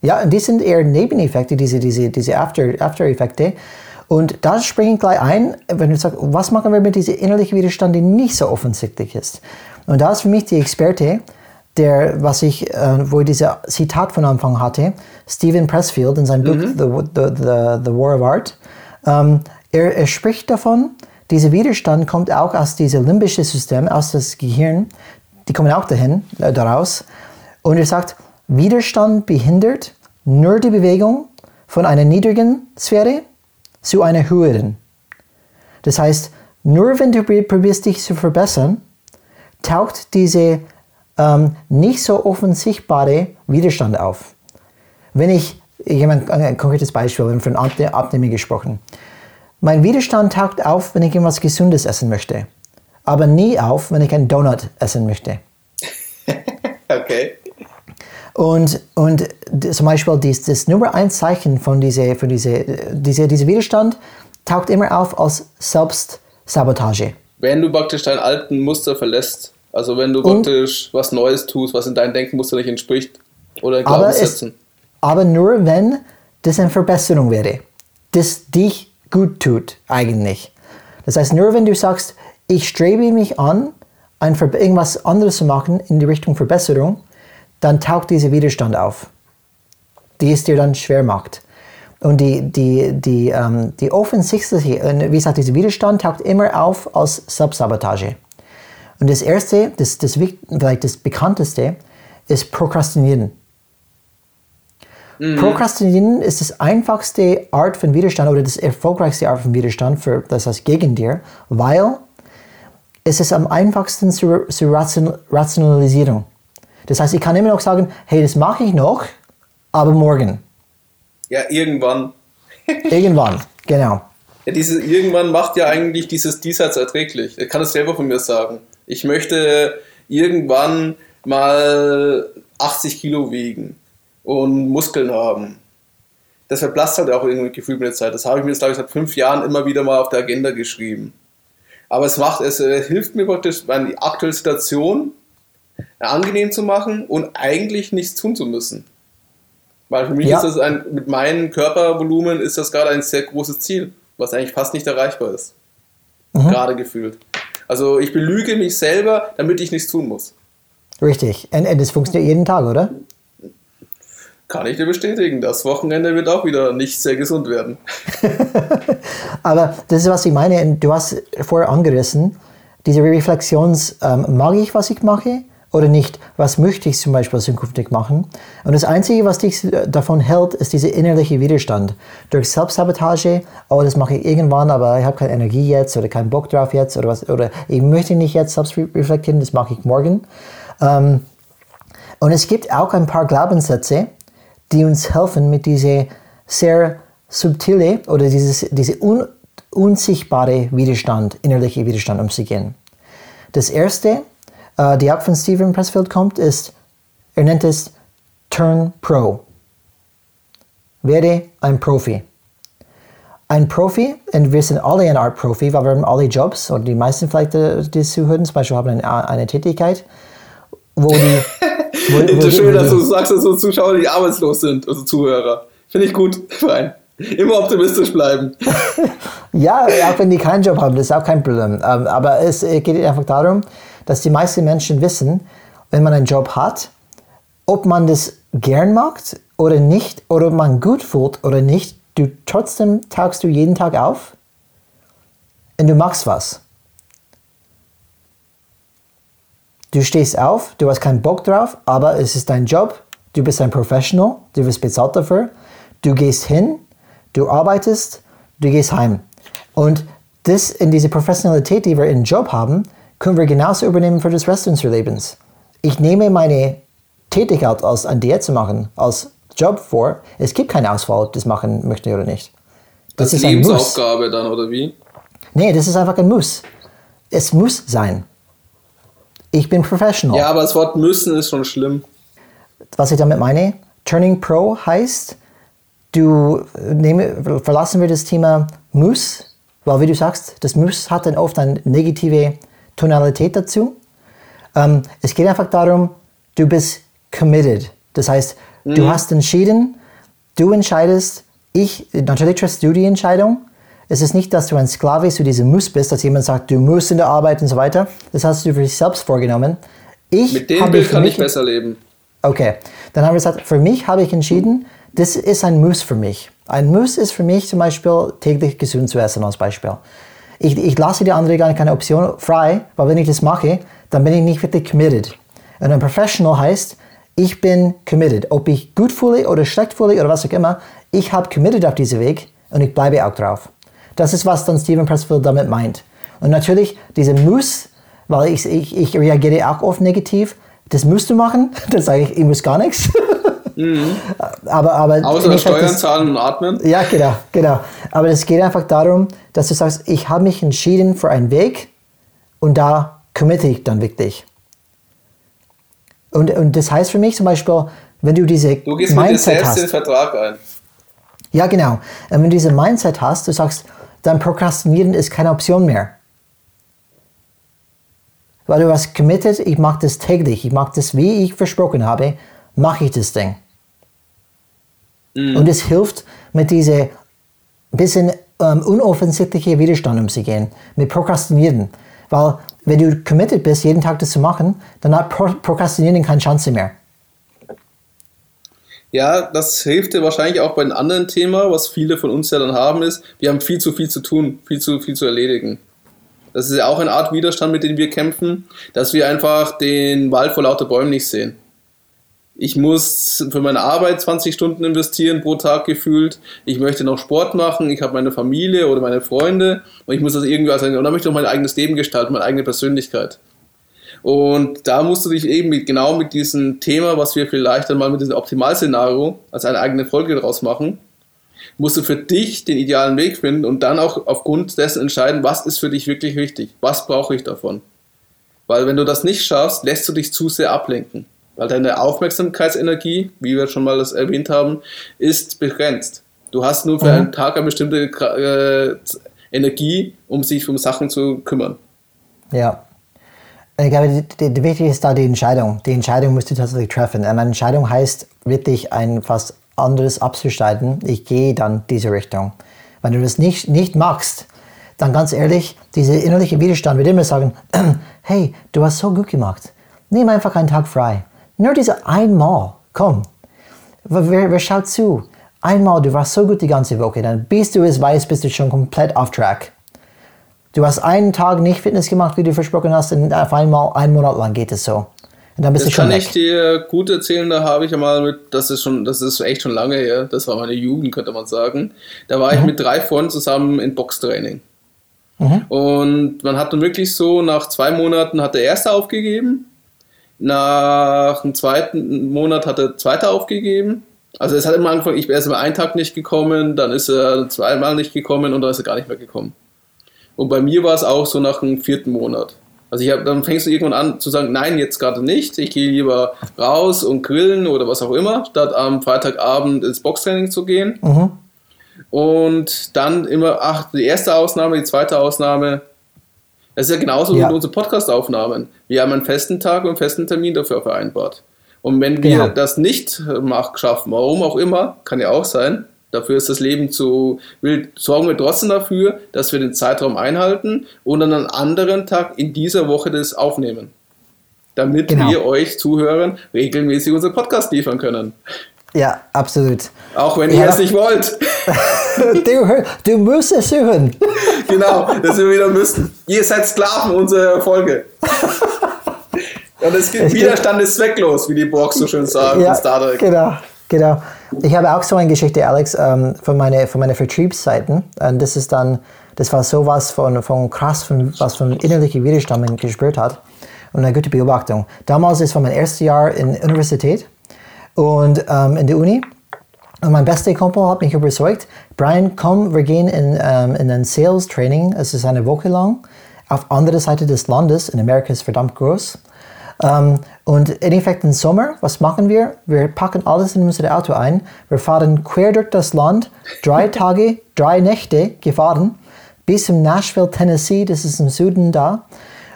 Ja, und die sind eher Nebeneffekte, diese, diese, diese After-Effekte. After und da springe ich gleich ein, wenn du sagst, was machen wir mit diesem innerlichen Widerstand, der nicht so offensichtlich ist. Und da ist für mich die Experte, der, was ich, äh, wo ich dieses Zitat von Anfang hatte, Stephen Pressfield in seinem mhm. Buch The, the, the, the, War of Art, ähm, er, er spricht davon, dieser Widerstand kommt auch aus diesem limbischen System, aus dem Gehirn, die kommen auch dahin, äh, daraus. Und er sagt, Widerstand behindert nur die Bewegung von einer niedrigen Sphäre zu einer höheren. Das heißt, nur wenn du probierst, dich zu verbessern, taucht diese ähm, nicht so offensichtbare Widerstand auf. Wenn ich, jemand, ein konkretes Beispiel, wir haben von Abnehmen gesprochen. Mein Widerstand taucht auf, wenn ich etwas Gesundes essen möchte, aber nie auf, wenn ich einen Donut essen möchte. okay. Und, und zum Beispiel das, das Nummer eins Zeichen von dieser von diese, diese, diese Widerstand taucht immer auf als Selbstsabotage. Wenn du praktisch deinen alten Muster verlässt, also wenn du und, praktisch was Neues tust, was in deinem Denkmuster nicht entspricht oder Glaubenssätzen. Aber, aber nur wenn das eine Verbesserung wäre, das dich gut tut eigentlich. Das heißt, nur wenn du sagst, ich strebe mich an, ein, irgendwas anderes zu machen in die Richtung Verbesserung, dann taucht dieser Widerstand auf, die es dir dann schwer macht. Und die, die, die, ähm, die offensichtliche, wie gesagt, dieser Widerstand taucht immer auf als Selbstsabotage. Und das erste, das, das, vielleicht das bekannteste, ist Prokrastinieren. Mhm. Prokrastinieren ist das einfachste Art von Widerstand oder das erfolgreichste Art von Widerstand für das heißt gegen dir, weil es ist am einfachsten zu, zu rationalisieren. Das heißt, ich kann immer noch sagen, hey, das mache ich noch, aber morgen. Ja, irgendwann. irgendwann, genau. Ja, dieses irgendwann macht ja eigentlich dieses diesseits erträglich. Ich kann es selber von mir sagen. Ich möchte irgendwann mal 80 Kilo wiegen und Muskeln haben. Das verblasst halt auch irgendwie gefühlt mit der Zeit. Das habe ich mir jetzt, glaube ich, seit fünf Jahren immer wieder mal auf der Agenda geschrieben. Aber es macht, es äh, hilft mir praktisch, meine aktuelle Situation angenehm zu machen und eigentlich nichts tun zu müssen. Weil für mich ja. ist das ein, mit meinem Körpervolumen ist das gerade ein sehr großes Ziel, was eigentlich fast nicht erreichbar ist. Mhm. Gerade gefühlt. Also ich belüge mich selber, damit ich nichts tun muss. Richtig. Und, das funktioniert jeden Tag, oder? Kann ich dir bestätigen. Das Wochenende wird auch wieder nicht sehr gesund werden. Aber das ist, was ich meine. Du hast vorher angerissen, diese Reflexions, ähm, mag ich, was ich mache? Oder nicht? Was möchte ich zum Beispiel zukünftig machen? Und das Einzige, was dich davon hält, ist dieser innerliche Widerstand. Durch Selbstsabotage, oh, das mache ich irgendwann, aber ich habe keine Energie jetzt oder keinen Bock drauf jetzt oder was, oder ich möchte nicht jetzt selbst reflektieren, das mache ich morgen. Ähm, und es gibt auch ein paar Glaubenssätze, die uns helfen, mit dieser sehr subtile oder dieses, diese un, unsichtbare Widerstand, innerliche Widerstand umzugehen. Das erste äh, die Art von Steven Pressfield kommt, ist, er nennt es Turn Pro. Werde ein Profi. Ein Profi, und wir sind alle eine Art Profi, weil wir haben alle Jobs, oder die meisten vielleicht, äh, die zuhören, zum Beispiel haben eine, eine Tätigkeit, wo die... Wo, wo, wo schön, dass du sagst, dass so Zuschauer, die arbeitslos sind, also Zuhörer. Finde ich gut, Fein. Immer optimistisch bleiben. ja, auch wenn die keinen Job haben, das ist auch kein Problem. Ähm, aber es geht einfach darum, dass die meisten Menschen wissen, wenn man einen Job hat, ob man das gern macht oder nicht, oder ob man gut fühlt oder nicht, du trotzdem tagst du jeden Tag auf und du machst was. Du stehst auf, du hast keinen Bock drauf, aber es ist dein Job, du bist ein Professional, du wirst bezahlt dafür, du gehst hin, du arbeitest, du gehst heim. Und das in diese Professionalität, die wir im Job haben, können wir genauso übernehmen für das Rest unseres Lebens. Ich nehme meine Tätigkeit als eine Diät zu machen, als Job vor. Es gibt keine Auswahl, ob ich das machen möchte oder nicht. Das, das ist Lebensaufgabe ein dann, oder wie? Nee, das ist einfach ein Muss. Es muss sein. Ich bin professional. Ja, aber das Wort müssen ist schon schlimm. Was ich damit meine, Turning Pro heißt, du nehme, verlassen wir das Thema muss, weil wie du sagst, das muss hat dann oft eine negative Tonalität dazu. Ähm, es geht einfach darum, du bist committed. Das heißt, mhm. du hast entschieden, du entscheidest, ich, natürlich triffst du die Entscheidung. Es ist nicht, dass du ein Sklave zu diesem Muss bist, dass jemand sagt, du musst in der Arbeit und so weiter. Das hast du für dich selbst vorgenommen. Ich Mit dem Bild kann ich besser leben. Okay, dann haben wir gesagt, für mich habe ich entschieden, das ist ein Muss für mich. Ein Muss ist für mich zum Beispiel täglich gesund zu essen als Beispiel. Ich, ich lasse die andere gar keine Option frei, weil wenn ich das mache, dann bin ich nicht wirklich committed. Und ein Professional heißt, ich bin committed. Ob ich gut fühle oder schlecht fühle oder was auch immer, ich habe committed auf diesen Weg und ich bleibe auch drauf. Das ist, was dann Steven Pressfield damit meint. Und natürlich, diese Muss, weil ich, ich, ich reagiere auch oft negativ. Das musst du machen. Dann sage ich, ich muss gar nichts. Mhm. aber, aber Außer Steuern das, zahlen und atmen. Ja, genau, genau. Aber es geht einfach darum, dass du sagst, ich habe mich entschieden für einen Weg und da committe ich dann wirklich. Und, und das heißt für mich zum Beispiel, wenn du diese du gehst Mindset mit dir selbst hast, den Vertrag ein. Ja, genau. Und wenn du diese Mindset hast, du sagst, dann Prokrastinieren ist keine Option mehr. Weil du hast committed, ich mache das täglich, ich mache das, wie ich versprochen habe, mache ich das Ding. Mhm. Und es hilft, mit diesem bisschen ähm, unoffensichtlichen Widerstand umzugehen, mit Prokrastinieren. Weil, wenn du committed bist, jeden Tag das zu machen, dann hat Pro Prokrastinieren keine Chance mehr. Ja, das hilft dir wahrscheinlich auch bei einem anderen Thema, was viele von uns ja dann haben, ist, wir haben viel zu viel zu tun, viel zu viel zu erledigen. Das ist ja auch eine Art Widerstand, mit dem wir kämpfen, dass wir einfach den Wald vor lauter Bäumen nicht sehen. Ich muss für meine Arbeit 20 Stunden investieren pro Tag gefühlt. Ich möchte noch Sport machen. Ich habe meine Familie oder meine Freunde und ich muss das irgendwie als und dann möchte ich auch mein eigenes Leben gestalten, meine eigene Persönlichkeit. Und da musst du dich eben mit, genau mit diesem Thema, was wir vielleicht einmal mit diesem Optimalszenario als eine eigene Folge daraus machen, musst du für dich den idealen Weg finden und dann auch aufgrund dessen entscheiden, was ist für dich wirklich wichtig, was brauche ich davon. Weil wenn du das nicht schaffst, lässt du dich zu sehr ablenken. Weil deine Aufmerksamkeitsenergie, wie wir schon mal das erwähnt haben, ist begrenzt. Du hast nur für mhm. einen Tag eine bestimmte äh, Energie, um sich um Sachen zu kümmern. Ja, ich glaube, die, die, wichtig ist da die Entscheidung. Die Entscheidung musst du tatsächlich treffen. Eine Entscheidung heißt wirklich ein fast anderes abzusteigen. Ich gehe dann diese Richtung. Wenn du das nicht, nicht magst, dann ganz ehrlich, dieser innerliche Widerstand wird immer sagen, hey, du hast so gut gemacht. Nimm einfach einen Tag frei. Nur diese einmal, komm. Wer, wer schaut zu? Einmal, du warst so gut die ganze Woche, dann bist du es weißt, bist du schon komplett off track. Du hast einen Tag nicht Fitness gemacht, wie du versprochen hast, und auf einmal einen Monat lang geht es so. Und dann bist das du schon kann weg. ich dir gut erzählen, da habe ich einmal mit, das ist schon, das ist echt schon lange her, das war meine Jugend, könnte man sagen. Da war mhm. ich mit drei Freunden zusammen in Boxtraining. Mhm. Und man hat dann wirklich so, nach zwei Monaten hat der erste aufgegeben, nach dem zweiten Monat hat der zweite aufgegeben. Also es hat immer angefangen, ich bin erst mal einen Tag nicht gekommen, dann ist er zweimal nicht gekommen und dann ist er gar nicht mehr gekommen. Und bei mir war es auch so nach dem vierten Monat. Also ich hab, dann fängst du irgendwann an zu sagen, nein, jetzt gerade nicht. Ich gehe lieber raus und grillen oder was auch immer, statt am Freitagabend ins Boxtraining zu gehen. Mhm. Und dann immer, ach, die erste Ausnahme, die zweite Ausnahme. Das ist ja genauso ja. mit unseren Podcast-Aufnahmen. Wir haben einen festen Tag und einen festen Termin dafür vereinbart. Und wenn wir genau. das nicht schaffen, warum auch immer, kann ja auch sein, Dafür ist das Leben zu wild. Sorgen wir trotzdem dafür, dass wir den Zeitraum einhalten und an einem anderen Tag in dieser Woche das aufnehmen. Damit genau. wir euch Zuhörern regelmäßig unseren Podcast liefern können. Ja, absolut. Auch wenn ihr es nicht wollt. du, du musst es hören. genau, dass wir wieder müssen. Ihr seid Sklaven unserer Folge. Und es gibt Widerstand ist zwecklos, wie die Borgs so schön sagen ja, Star Trek. Genau, genau. Ich habe auch so eine Geschichte, Alex, ähm, von meinen von meine Vertriebsseiten. Und das ist dann, das war sowas von, von krass, von, was von innerlichen Widerstand man gespürt hat. Und eine gute Beobachtung. Damals ist von meinem ersten Jahr in der Universität und ähm, in der Uni. Und mein bester Kumpel hat mich überzeugt, Brian, komm, wir gehen in, ähm, in ein Sales Training. Es ist eine Woche lang auf andere Seite des Landes. In Amerika ist verdammt groß. Um, und im Endeffekt im Sommer, was machen wir? Wir packen alles in unser Auto ein. Wir fahren quer durch das Land, drei Tage, drei Nächte gefahren, bis zum Nashville, Tennessee, das ist im Süden da,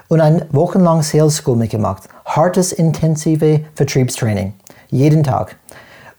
und ein wochenlang Sales School mitgemacht. Hartes, intensive Vertriebstraining. Jeden Tag.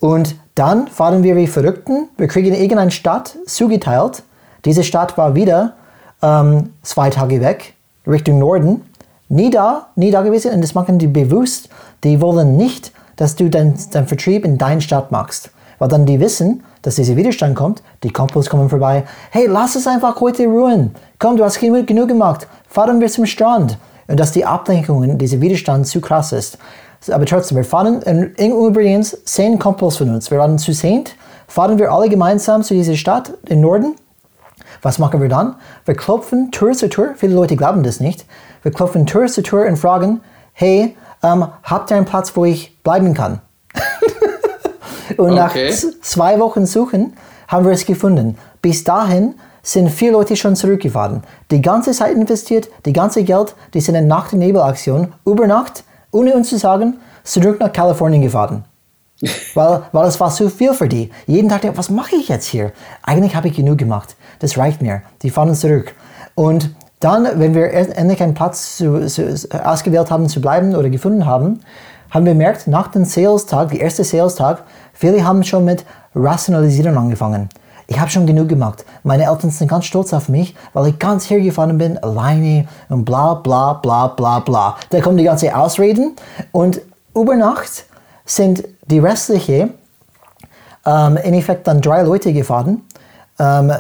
Und dann fahren wir wie Verrückten. Wir kriegen irgendeine Stadt zugeteilt. Diese Stadt war wieder ähm, zwei Tage weg, Richtung Norden nie da, nie da gewesen und das machen die bewusst. Die wollen nicht, dass du deinen dein Vertrieb in deiner Stadt machst. Weil dann die wissen, dass dieser Widerstand kommt, die Kumpels kommen vorbei. Hey, lass es einfach heute ruhen. Komm, du hast genug, genug gemacht. Fahren wir zum Strand. Und dass die Ablenkung, dieser Widerstand zu krass ist. Aber trotzdem, wir fahren, in, übrigens, zehn Kumpels von uns, wir waren zu zehnt, fahren wir alle gemeinsam zu dieser Stadt im Norden Was machen wir dann? Wir klopfen Tür zu Tür, viele Leute glauben das nicht. Wir klopfen Tür zu Tür und fragen, hey, ähm, habt ihr einen Platz, wo ich bleiben kann? und okay. nach zwei Wochen Suchen haben wir es gefunden. Bis dahin sind vier Leute schon zurückgefahren. Die ganze Zeit investiert, die ganze Geld, die sind in Nacht- und Nebelaktion über Nacht, ohne uns zu sagen, zurück nach Kalifornien gefahren. weil, weil es war zu viel für die. Jeden Tag, was mache ich jetzt hier? Eigentlich habe ich genug gemacht. Das reicht mir. Die fahren zurück. Und dann, wenn wir endlich einen Platz zu, zu, ausgewählt haben zu bleiben oder gefunden haben, haben wir gemerkt, nach dem Sales-Tag, der erste Sales-Tag, viele haben schon mit Rationalisieren angefangen. Ich habe schon genug gemacht. Meine Eltern sind ganz stolz auf mich, weil ich ganz hergefahren bin, alleine und bla bla bla bla bla. Da kommen die ganzen Ausreden und über Nacht sind die restlichen ähm, in Effekt dann drei Leute gefahren. Ähm,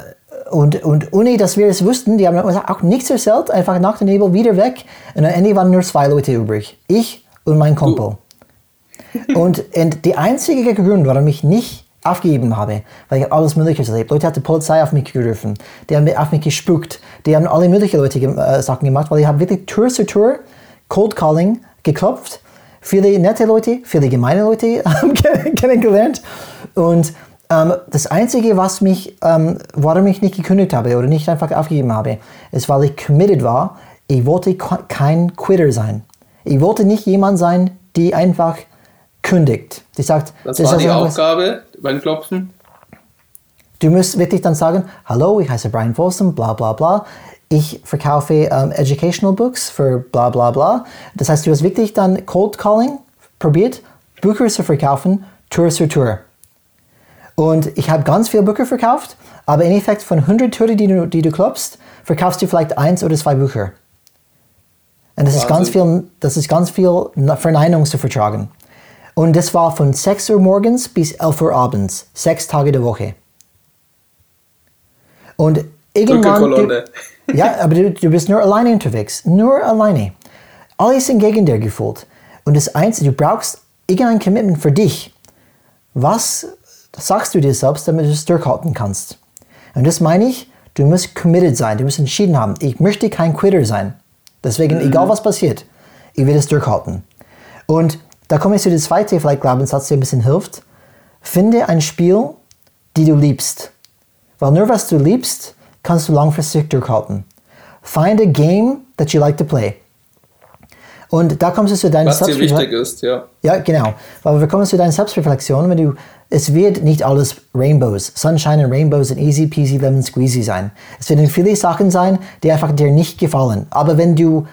und, und ohne dass wir es wussten, die haben uns auch nichts erzählt, einfach nach dem Nebel wieder weg. Und am Ende waren nur zwei Leute übrig. Ich und mein Kumpel. und, und die einzige Grund, warum ich nicht aufgegeben habe, weil ich alles Mögliche erlebt. Leute hat die Polizei auf mich gerufen, die haben auf mich gespuckt, die haben alle möglichen Leute äh, Sachen gemacht, weil ich habe wirklich Tour zu Tour Cold Calling geklopft viele nette Leute, viele gemeine Leute kennengelernt. Und ähm, das Einzige, was mich, ähm, warum ich nicht gekündigt habe oder nicht einfach aufgegeben habe, ist, weil ich committed war. Ich wollte kein Quitter sein. Ich wollte nicht jemand sein, die einfach kündigt. Die sagt, das, das war die Aufgabe beim Klopfen. Du musst wirklich dann sagen, hallo, ich heiße Brian Folsom, bla bla bla ich verkaufe um, Educational Books für bla bla bla. Das heißt, du hast wirklich dann Cold Calling probiert, Bücher zu verkaufen, Tour zu Tour. Und ich habe ganz viele Bücher verkauft, aber im Effekt von 100 Türen, die du, die du klopfst, verkaufst du vielleicht eins oder zwei Bücher. Und das ist, ganz viel, das ist ganz viel Verneinung zu vertragen. Und das war von 6 Uhr morgens bis 11 Uhr abends, sechs Tage der Woche. Und irgendwann, ja, aber du, du bist nur alleine unterwegs. Nur alleine. Alles sind gegen dir gefühlt. Und das Einzige, du brauchst irgendein Commitment für dich. Was sagst du dir selbst, damit du es durchhalten kannst? Und das meine ich, du musst committed sein. Du musst entschieden haben, ich möchte kein Quitter sein. Deswegen, mhm. egal was passiert, ich will es durchhalten. Und da komme ich zu dem zweiten vielleicht Glaubenssatz, der ein bisschen hilft. Finde ein Spiel, die du liebst. Weil nur was du liebst, kannst du langfristig durchhalten. Find a game that you like to play. Und da kommst du zu deiner Was dir wichtig ist, ja. Ja, genau. Weil wir kommen zu deiner Selbstreflexion, wenn du, es wird nicht alles Rainbows, Sunshine und Rainbows und easy peasy lemon squeezy sein. Es werden viele Sachen sein, die einfach dir nicht gefallen. Aber wenn du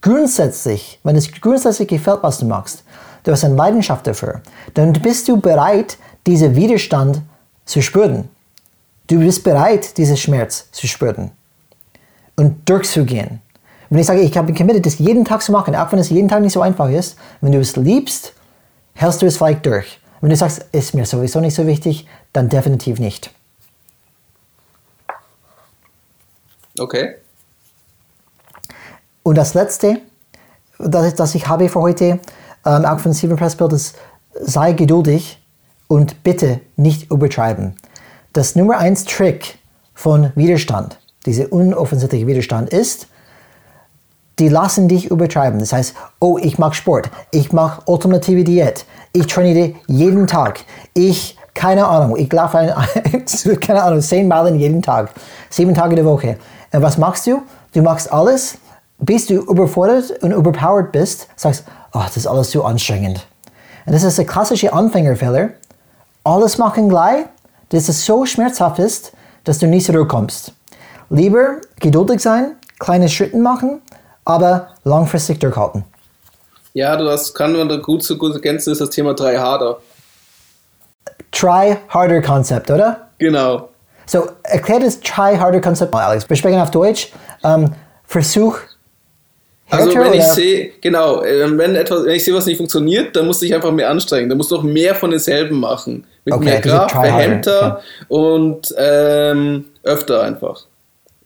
grundsätzlich, wenn es grundsätzlich gefällt, was du machst, du hast eine Leidenschaft dafür, dann bist du bereit, diesen Widerstand zu spüren. Du bist bereit, diesen Schmerz zu spüren und durchzugehen. Wenn ich sage, ich habe committed, das jeden Tag zu machen, auch wenn es jeden Tag nicht so einfach ist, wenn du es liebst, hältst du es vielleicht durch. Wenn du sagst, ist mir sowieso nicht so wichtig, dann definitiv nicht. Okay. Und das letzte, das, das ich habe für heute, ähm, auch von Steven Pressfield, ist, sei geduldig und bitte nicht übertreiben das Nummer eins Trick von Widerstand, dieser unoffensichtliche Widerstand ist, die lassen dich übertreiben. Das heißt, oh, ich mache Sport, ich mache ultimative Diät, ich trainiere jeden Tag, ich, keine Ahnung, ich laufe, ein, keine Ahnung, zehnmal in jeden Tag, sieben Tage die Woche. Und was machst du? Du machst alles, bis du überfordert und überpowered bist, sagst, oh, das ist alles zu anstrengend. Und das ist der klassische Anfängerfehler. Alles machen gleich dass es so schmerzhaft ist, dass du nicht zurückkommst. Lieber geduldig sein, kleine Schritte machen, aber langfristig durchhalten. Ja, das kann man da gut so gut ergänzen, ist das Thema Try Harder. Try Harder Konzept, oder? Genau. So, erklär das Try Harder Konzept mal, Alex. Wir sprechen auf Deutsch. Ähm, Versuch also wenn ich sehe, genau, ähm, wenn etwas, wenn ich sehe, was nicht funktioniert, dann muss ich einfach mehr anstrengen. Dann musst du noch mehr von denselben machen. Mit okay, mehr Kraft, behemmter und ähm, öfter einfach.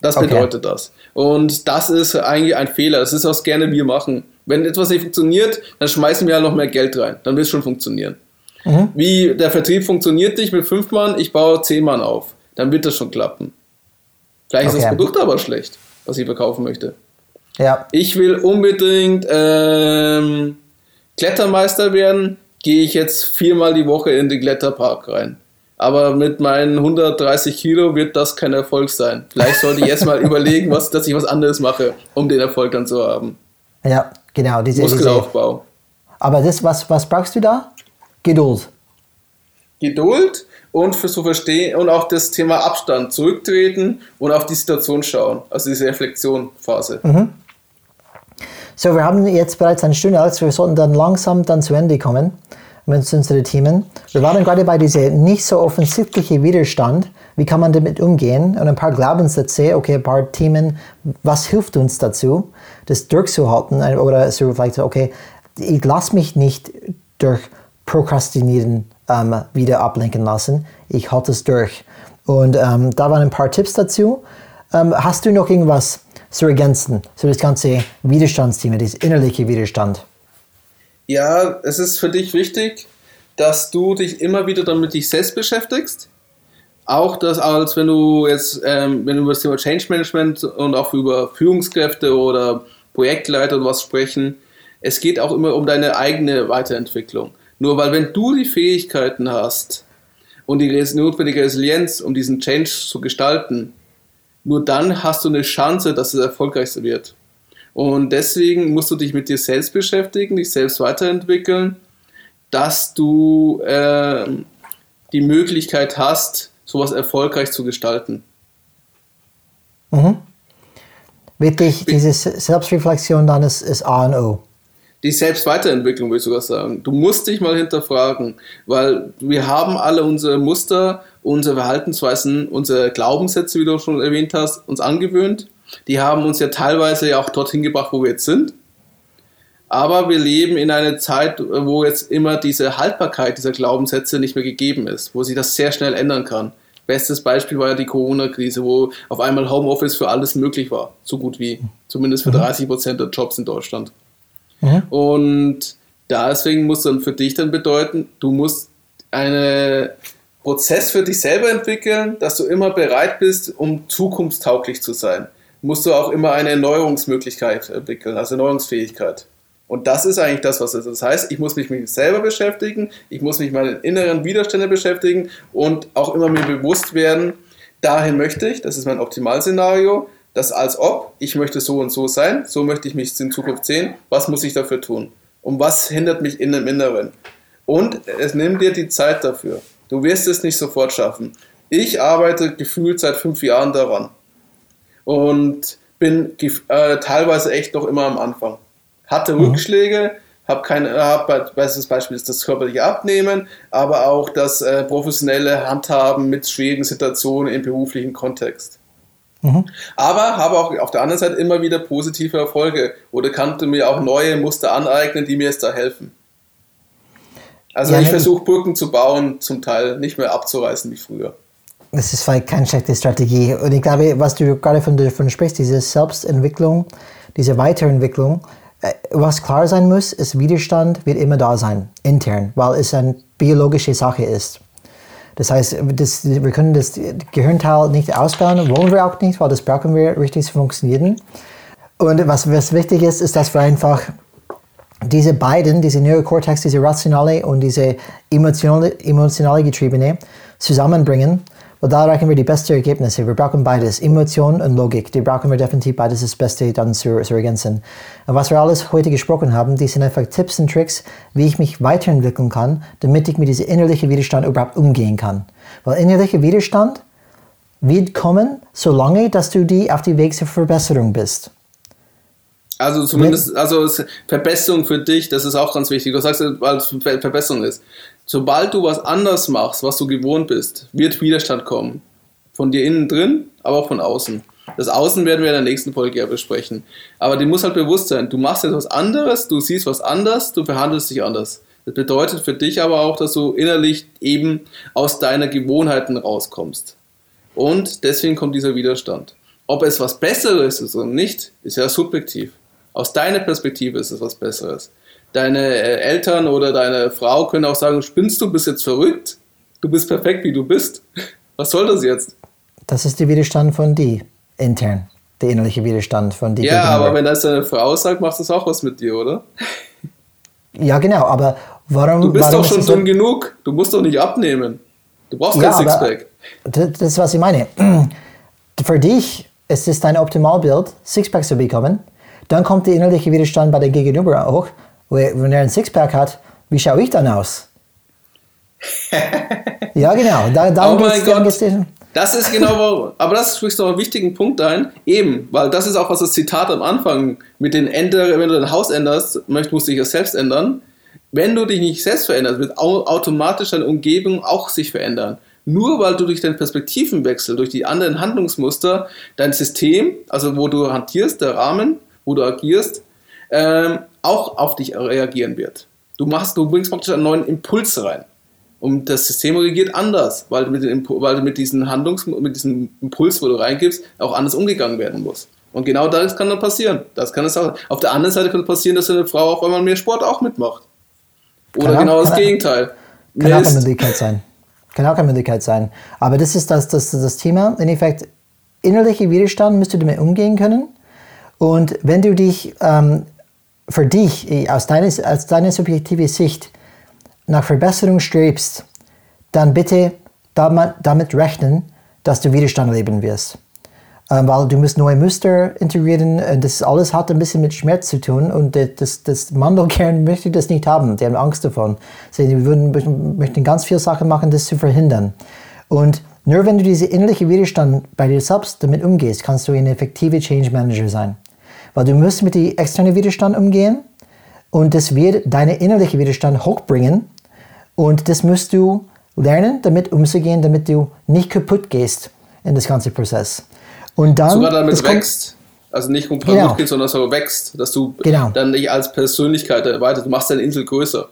Das bedeutet okay. das. Und das ist eigentlich ein Fehler. Das ist, was gerne wir machen. Wenn etwas nicht funktioniert, dann schmeißen wir halt noch mehr Geld rein. Dann wird es schon funktionieren. Mhm. Wie der Vertrieb funktioniert nicht mit fünf Mann, ich baue zehn Mann auf. Dann wird das schon klappen. Vielleicht okay. ist das Produkt aber schlecht, was ich verkaufen möchte. Ja. Ich will unbedingt ähm, Klettermeister werden, gehe ich jetzt viermal die Woche in den Kletterpark rein. Aber mit meinen 130 Kilo wird das kein Erfolg sein. Vielleicht sollte ich erstmal überlegen, was, dass ich was anderes mache, um den Erfolg dann zu haben. Ja, genau. Diese, Muskelaufbau. Diese, aber das, was, was brauchst du da? Geduld. Geduld und für zu verstehen und auch das Thema Abstand zurücktreten und auf die Situation schauen. Also diese Reflexionphase. Mhm. So, wir haben jetzt bereits eine Stunde, Alex. Wir sollten dann langsam dann zu Ende kommen mit unseren Themen. Wir waren gerade bei diesem nicht so offensichtlichen Widerstand. Wie kann man damit umgehen? Und ein paar Glaubenssätze, okay, ein paar Themen. Was hilft uns dazu, das durchzuhalten? Oder so vielleicht, okay, ich lasse mich nicht durch Prokrastinieren ähm, wieder ablenken lassen. Ich halte es durch. Und ähm, da waren ein paar Tipps dazu. Ähm, hast du noch irgendwas zu ergänzen, so das ganze Widerstandsthema, dieses innerliche Widerstand? Ja, es ist für dich wichtig, dass du dich immer wieder damit dich selbst beschäftigst. Auch das, als wenn du jetzt, ähm, wenn du über das Thema Change Management und auch über Führungskräfte oder Projektleiter oder was sprechen, es geht auch immer um deine eigene Weiterentwicklung. Nur weil wenn du die Fähigkeiten hast und die notwendige Resilienz, um diesen Change zu gestalten, nur dann hast du eine Chance, dass es erfolgreich wird. Und deswegen musst du dich mit dir selbst beschäftigen, dich selbst weiterentwickeln, dass du äh, die Möglichkeit hast, sowas erfolgreich zu gestalten. Mhm. Wirklich, diese Selbstreflexion dann ist, ist A und O die Selbstweiterentwicklung, würde ich sogar sagen. Du musst dich mal hinterfragen, weil wir haben alle unsere Muster, unsere Verhaltensweisen, unsere Glaubenssätze, wie du schon erwähnt hast, uns angewöhnt. Die haben uns ja teilweise ja auch dorthin gebracht, wo wir jetzt sind. Aber wir leben in einer Zeit, wo jetzt immer diese Haltbarkeit dieser Glaubenssätze nicht mehr gegeben ist, wo sich das sehr schnell ändern kann. Bestes Beispiel war ja die Corona-Krise, wo auf einmal Homeoffice für alles möglich war, so gut wie, zumindest für 30 mhm. Prozent der Jobs in Deutschland. Mhm. Und deswegen muss dann für dich dann bedeuten, du musst einen Prozess für dich selber entwickeln, dass du immer bereit bist, um zukunftstauglich zu sein. Musst du auch immer eine Erneuerungsmöglichkeit entwickeln, also Erneuerungsfähigkeit. Und das ist eigentlich das, was es ist. Das heißt, ich muss mich mit mir selber beschäftigen, ich muss mich mit meinen inneren Widerständen beschäftigen und auch immer mir bewusst werden, dahin möchte ich, das ist mein Optimalszenario, das als ob, ich möchte so und so sein, so möchte ich mich in Zukunft sehen, was muss ich dafür tun? Und was hindert mich in dem Inneren? Und es nimmt dir die Zeit dafür. Du wirst es nicht sofort schaffen. Ich arbeite gefühlt seit fünf Jahren daran und bin äh, teilweise echt noch immer am Anfang. Hatte mhm. Rückschläge, habe kein, hab, bestes Beispiel ist das körperliche Abnehmen, aber auch das äh, professionelle Handhaben mit schwierigen Situationen im beruflichen Kontext. Mhm. Aber habe auch auf der anderen Seite immer wieder positive Erfolge oder kannte mir auch neue Muster aneignen, die mir jetzt da helfen. Also ja, ich versuche Brücken zu bauen, zum Teil nicht mehr abzureißen wie früher. Das ist vielleicht keine schlechte Strategie. Und ich glaube, was du gerade von davon sprichst, diese Selbstentwicklung, diese Weiterentwicklung, äh, was klar sein muss, ist, Widerstand wird immer da sein, intern, weil es eine biologische Sache ist. Das heißt, das, wir können das Gehirnteil nicht ausbauen, wollen wir auch nicht, weil das brauchen wir richtig zu funktionieren. Und was, was wichtig ist, ist, dass wir einfach diese beiden, diese Neurokortex, diese rationale und diese emotionale, emotionale getriebene, zusammenbringen weil da erreichen wir die besten Ergebnisse. Wir brauchen beides, Emotion und Logik. Die brauchen wir definitiv beides das Beste dann zu, zu ergänzen. Und was wir alles heute gesprochen haben, die sind einfach Tipps und Tricks, wie ich mich weiterentwickeln kann, damit ich mit diesem innerlichen Widerstand überhaupt umgehen kann. Weil innerlicher Widerstand wird kommen, solange dass du die auf dem Weg zur Verbesserung bist. Also zumindest, also Verbesserung für dich, das ist auch ganz wichtig. Du sagst, weil es Verbesserung ist. Sobald du was anders machst, was du gewohnt bist, wird Widerstand kommen. Von dir innen drin, aber auch von außen. Das Außen werden wir in der nächsten Folge ja besprechen. Aber dir muss halt bewusst sein, du machst jetzt was anderes, du siehst was anders, du verhandelst dich anders. Das bedeutet für dich aber auch, dass du innerlich eben aus deiner Gewohnheiten rauskommst. Und deswegen kommt dieser Widerstand. Ob es was Besseres ist oder nicht, ist ja subjektiv. Aus deiner Perspektive ist es was Besseres deine äh, Eltern oder deine Frau können auch sagen, spinnst du, bist jetzt verrückt, du bist perfekt, wie du bist. Was soll das jetzt? Das ist der Widerstand von die. intern, der innerliche Widerstand von dir. Ja, gegenüber. aber wenn das eine Frau sagt, macht das auch was mit dir, oder? Ja, genau, aber warum. Du bist warum doch schon dünn genug. Du musst doch nicht abnehmen. Du brauchst kein ja, Sixpack. Das, das ist, was ich meine. Für dich ist es dein Optimalbild, Sixpack zu bekommen. Dann kommt der innerliche Widerstand bei der Gegenüber auch. Wenn er ein Sixpack hat, wie schaue ich dann aus? ja, genau. Da, oh mein Gott. Das ist genau, aber das spricht doch einen wichtigen Punkt ein. Eben, weil das ist auch was das Zitat am Anfang mit den Änder, wenn du dein Haus änderst, musst du dich ja selbst ändern. Wenn du dich nicht selbst veränderst, wird automatisch deine Umgebung auch sich verändern. Nur weil du durch deinen Perspektivenwechsel, durch die anderen Handlungsmuster, dein System, also wo du hantierst, der Rahmen, wo du agierst, ähm, auch auf dich reagieren wird. Du machst, du bringst praktisch einen neuen Impuls rein. Und das System reagiert anders, weil mit, den, weil mit, diesen Handlungs, mit diesem Impuls, wo du reingibst, auch anders umgegangen werden muss. Und genau das kann dann passieren. Das kann es auch. Auf der anderen Seite kann es passieren, dass eine Frau auf einmal mehr Sport auch mitmacht. Oder kann genau auch, das Gegenteil. Kann auch eine Möglichkeit sein. Kann auch eine Möglichkeit sein. Aber das ist das, das, das Thema. Im Endeffekt, innerlicher Widerstand müsst du damit umgehen können. Und wenn du dich ähm, für dich, aus deiner, aus deiner subjektiven Sicht, nach Verbesserung strebst, dann bitte damit rechnen, dass du Widerstand erleben wirst. Ähm, weil du musst neue Muster integrieren und das alles hat ein bisschen mit Schmerz zu tun und das, das Mandelkern möchte das nicht haben, die haben Angst davon. Sie würden, möchten ganz viele Sachen machen, das zu verhindern. Und nur wenn du diese innerliche Widerstand bei dir selbst damit umgehst, kannst du ein effektiver Change Manager sein. Weil du musst mit dem externen Widerstand umgehen und das wird deine innerliche Widerstand hochbringen und das musst du lernen, damit umzugehen, damit du nicht kaputt gehst in das ganze Prozess. Und dann, Sogar damit wächst. Also nicht kaputt genau. geht, sondern so wächst, dass du genau. dann nicht als Persönlichkeit erweitert, du machst deine Insel größer.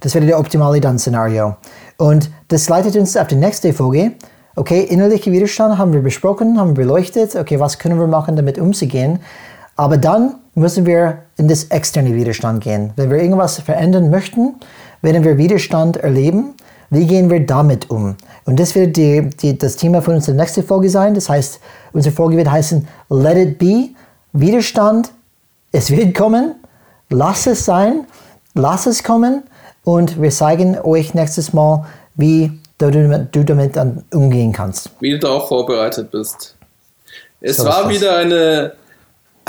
Das wäre der optimale dann Szenario. Und das leitet uns auf die nächste Folge. Okay, innerliche Widerstand haben wir besprochen, haben wir beleuchtet. Okay, was können wir machen, damit umzugehen? Aber dann müssen wir in das externe Widerstand gehen. Wenn wir irgendwas verändern möchten, werden wir Widerstand erleben. Wie gehen wir damit um? Und das wird die, die, das Thema von unserer nächsten Folge sein. Das heißt, unsere Folge wird heißen Let it be. Widerstand, es wird kommen. Lass es sein. Lass es kommen. Und wir zeigen euch nächstes Mal, wie du, du damit umgehen kannst. Wie du darauf vorbereitet bist. Es so war wieder eine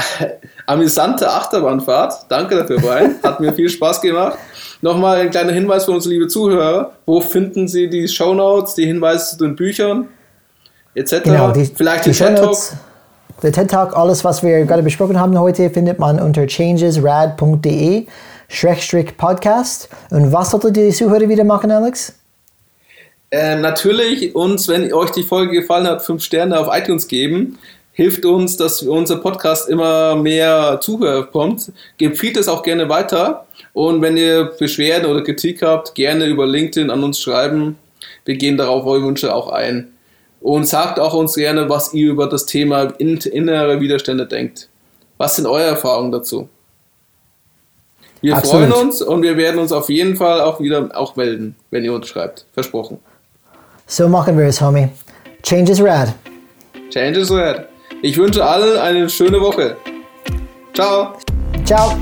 amüsante Achterbahnfahrt. Danke dafür, Brian. Hat mir viel Spaß gemacht. Nochmal ein kleiner Hinweis für unsere liebe Zuhörer. Wo finden Sie die Shownotes, die Hinweise zu den Büchern etc.? Genau, die, Vielleicht die TED Talk? Der TED Talk, alles, was wir gerade besprochen haben heute, findet man unter changesrad.de Podcast. Und was sollte die Zuhörer wieder machen, Alex? Ähm, natürlich uns, wenn euch die Folge gefallen hat, fünf Sterne auf iTunes geben hilft uns, dass unser Podcast immer mehr Zuhörer bekommt. Empfiehlt es auch gerne weiter. Und wenn ihr Beschwerden oder Kritik habt, gerne über LinkedIn an uns schreiben. Wir gehen darauf eure Wünsche auch ein. Und sagt auch uns gerne, was ihr über das Thema innere Widerstände denkt. Was sind eure Erfahrungen dazu? Wir Absolut. freuen uns und wir werden uns auf jeden Fall auch wieder auch melden, wenn ihr uns schreibt. Versprochen. So machen wir es, Homie. Change is rad. Change is rad. Ich wünsche allen eine schöne Woche. Ciao. Ciao.